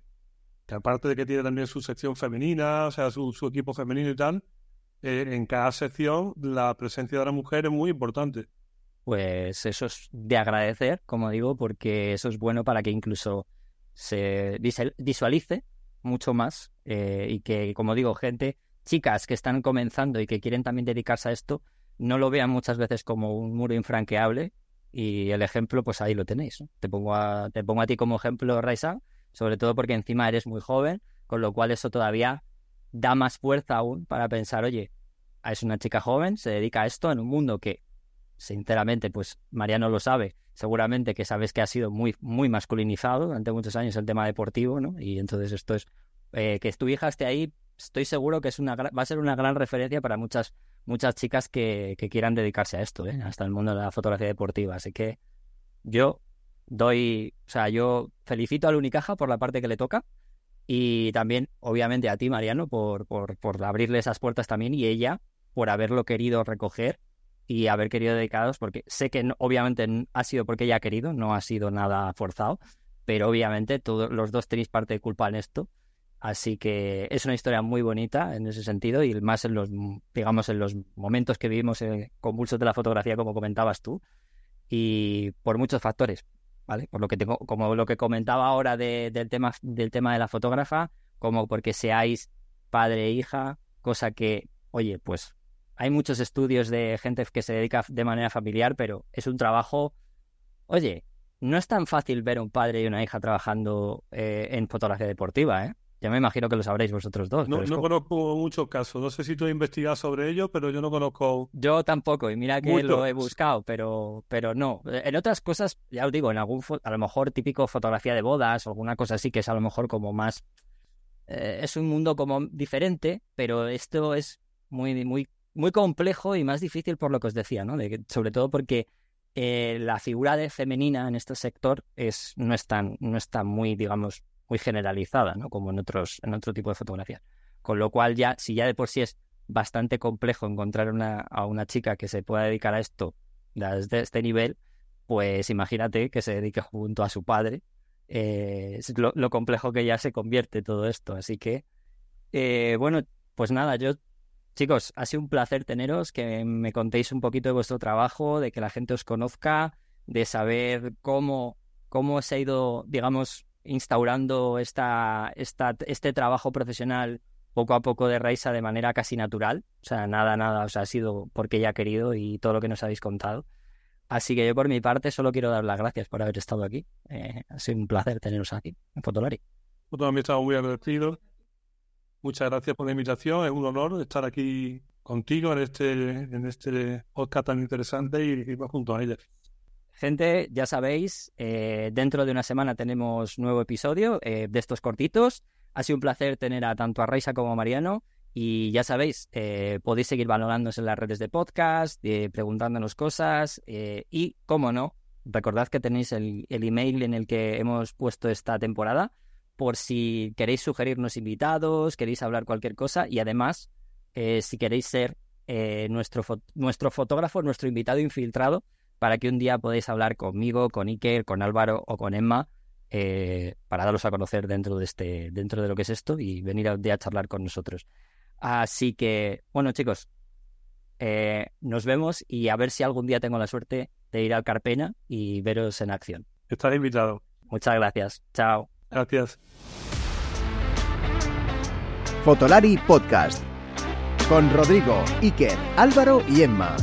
S4: que aparte de que tiene también su sección femenina, o sea, su, equipo femenino y tal, eh, en cada sección la presencia de la mujer es muy importante.
S2: Pues eso es de agradecer, como digo, porque eso es bueno para que incluso se visualice mucho más eh, y que, como digo, gente, chicas que están comenzando y que quieren también dedicarse a esto, no lo vean muchas veces como un muro infranqueable y el ejemplo, pues ahí lo tenéis. Te, pongo a, te pongo a ti como ejemplo, Raisa, sobre todo porque encima eres muy joven, con lo cual eso todavía da más fuerza aún para pensar, oye, es una chica joven, se dedica a esto en un mundo que, sinceramente, pues Mariano lo sabe, seguramente que sabes que ha sido muy, muy masculinizado durante muchos años el tema deportivo, ¿no? Y entonces esto es, eh, que tu hija esté ahí, estoy seguro que es una, va a ser una gran referencia para muchas, muchas chicas que, que quieran dedicarse a esto, ¿eh? hasta el mundo de la fotografía deportiva. Así que yo doy, o sea, yo felicito al Unicaja por la parte que le toca y también, obviamente, a ti, Mariano, por, por, por abrirle esas puertas también y ella por haberlo querido recoger y haber querido dedicaros, porque sé que obviamente ha sido porque ella ha querido, no ha sido nada forzado, pero obviamente todos los dos tenéis parte de culpa en esto Así que es una historia muy bonita en ese sentido y más en los, digamos, en los momentos que vivimos eh, convulsos de la fotografía, como comentabas tú, y por muchos factores, ¿vale? Por lo que tengo, como lo que comentaba ahora del tema del tema de la fotógrafa, como porque seáis padre e hija, cosa que, oye, pues hay muchos estudios de gente que se dedica de manera familiar, pero es un trabajo, oye, no es tan fácil ver un padre y una hija trabajando eh, en fotografía deportiva, ¿eh? Ya me imagino que lo sabréis vosotros dos.
S4: No, no conozco muchos casos. No sé si tú has investigado sobre ello, pero yo no conozco.
S2: Yo tampoco, y mira que lo he buscado, pero, pero no. En otras cosas, ya os digo, en algún a lo mejor típico fotografía de bodas o alguna cosa así que es a lo mejor como más. Eh, es un mundo como diferente, pero esto es muy, muy, muy complejo y más difícil por lo que os decía, ¿no? De sobre todo porque eh, la figura de femenina en este sector es, no, es tan, no está muy, digamos, muy generalizada, ¿no? Como en otros, en otro tipo de fotografías. Con lo cual ya, si ya de por sí es bastante complejo encontrar una, a una chica que se pueda dedicar a esto desde este nivel, pues imagínate que se dedique junto a su padre. Eh, es lo, complejo que ya se convierte todo esto. Así que, eh, bueno, pues nada, yo, chicos, ha sido un placer teneros, que me contéis un poquito de vuestro trabajo, de que la gente os conozca, de saber cómo, cómo se ha ido, digamos, instaurando esta, este trabajo profesional poco a poco de Raisa de manera casi natural. O sea, nada, nada, o sea, ha sido porque ella ha querido y todo lo que nos habéis contado. Así que yo por mi parte solo quiero dar las gracias por haber estado aquí. Eh, ha sido un placer teneros aquí en Fotolari.
S4: Yo también estaba muy agradecido. Muchas gracias por la invitación. Es un honor estar aquí contigo en este, en este podcast tan interesante y, y junto a ella.
S2: Gente, ya sabéis, eh, dentro de una semana tenemos nuevo episodio eh, de estos cortitos. Ha sido un placer tener a tanto a Raisa como a Mariano. Y ya sabéis, eh, podéis seguir valorándonos en las redes de podcast, preguntándonos cosas. y, como no, recordad que tenéis el, el, email en el que hemos puesto esta temporada por si queréis sugerirnos invitados, queréis hablar cualquier cosa. Y además, si queréis ser nuestro, nuestro fotógrafo, nuestro invitado infiltrado para que un día podáis hablar conmigo, con Iker, con Álvaro o con Emma eh, para daros a conocer dentro de este, dentro de lo que es esto y venir un día a charlar con nosotros. Así que, bueno, chicos, eh, nos vemos y a ver si algún día tengo la suerte de ir al Carpena y veros en acción.
S4: Estaré invitado.
S2: Muchas gracias. Chao.
S4: Gracias.
S1: Fotolari Podcast con Rodrigo, Iker, Álvaro y Emma.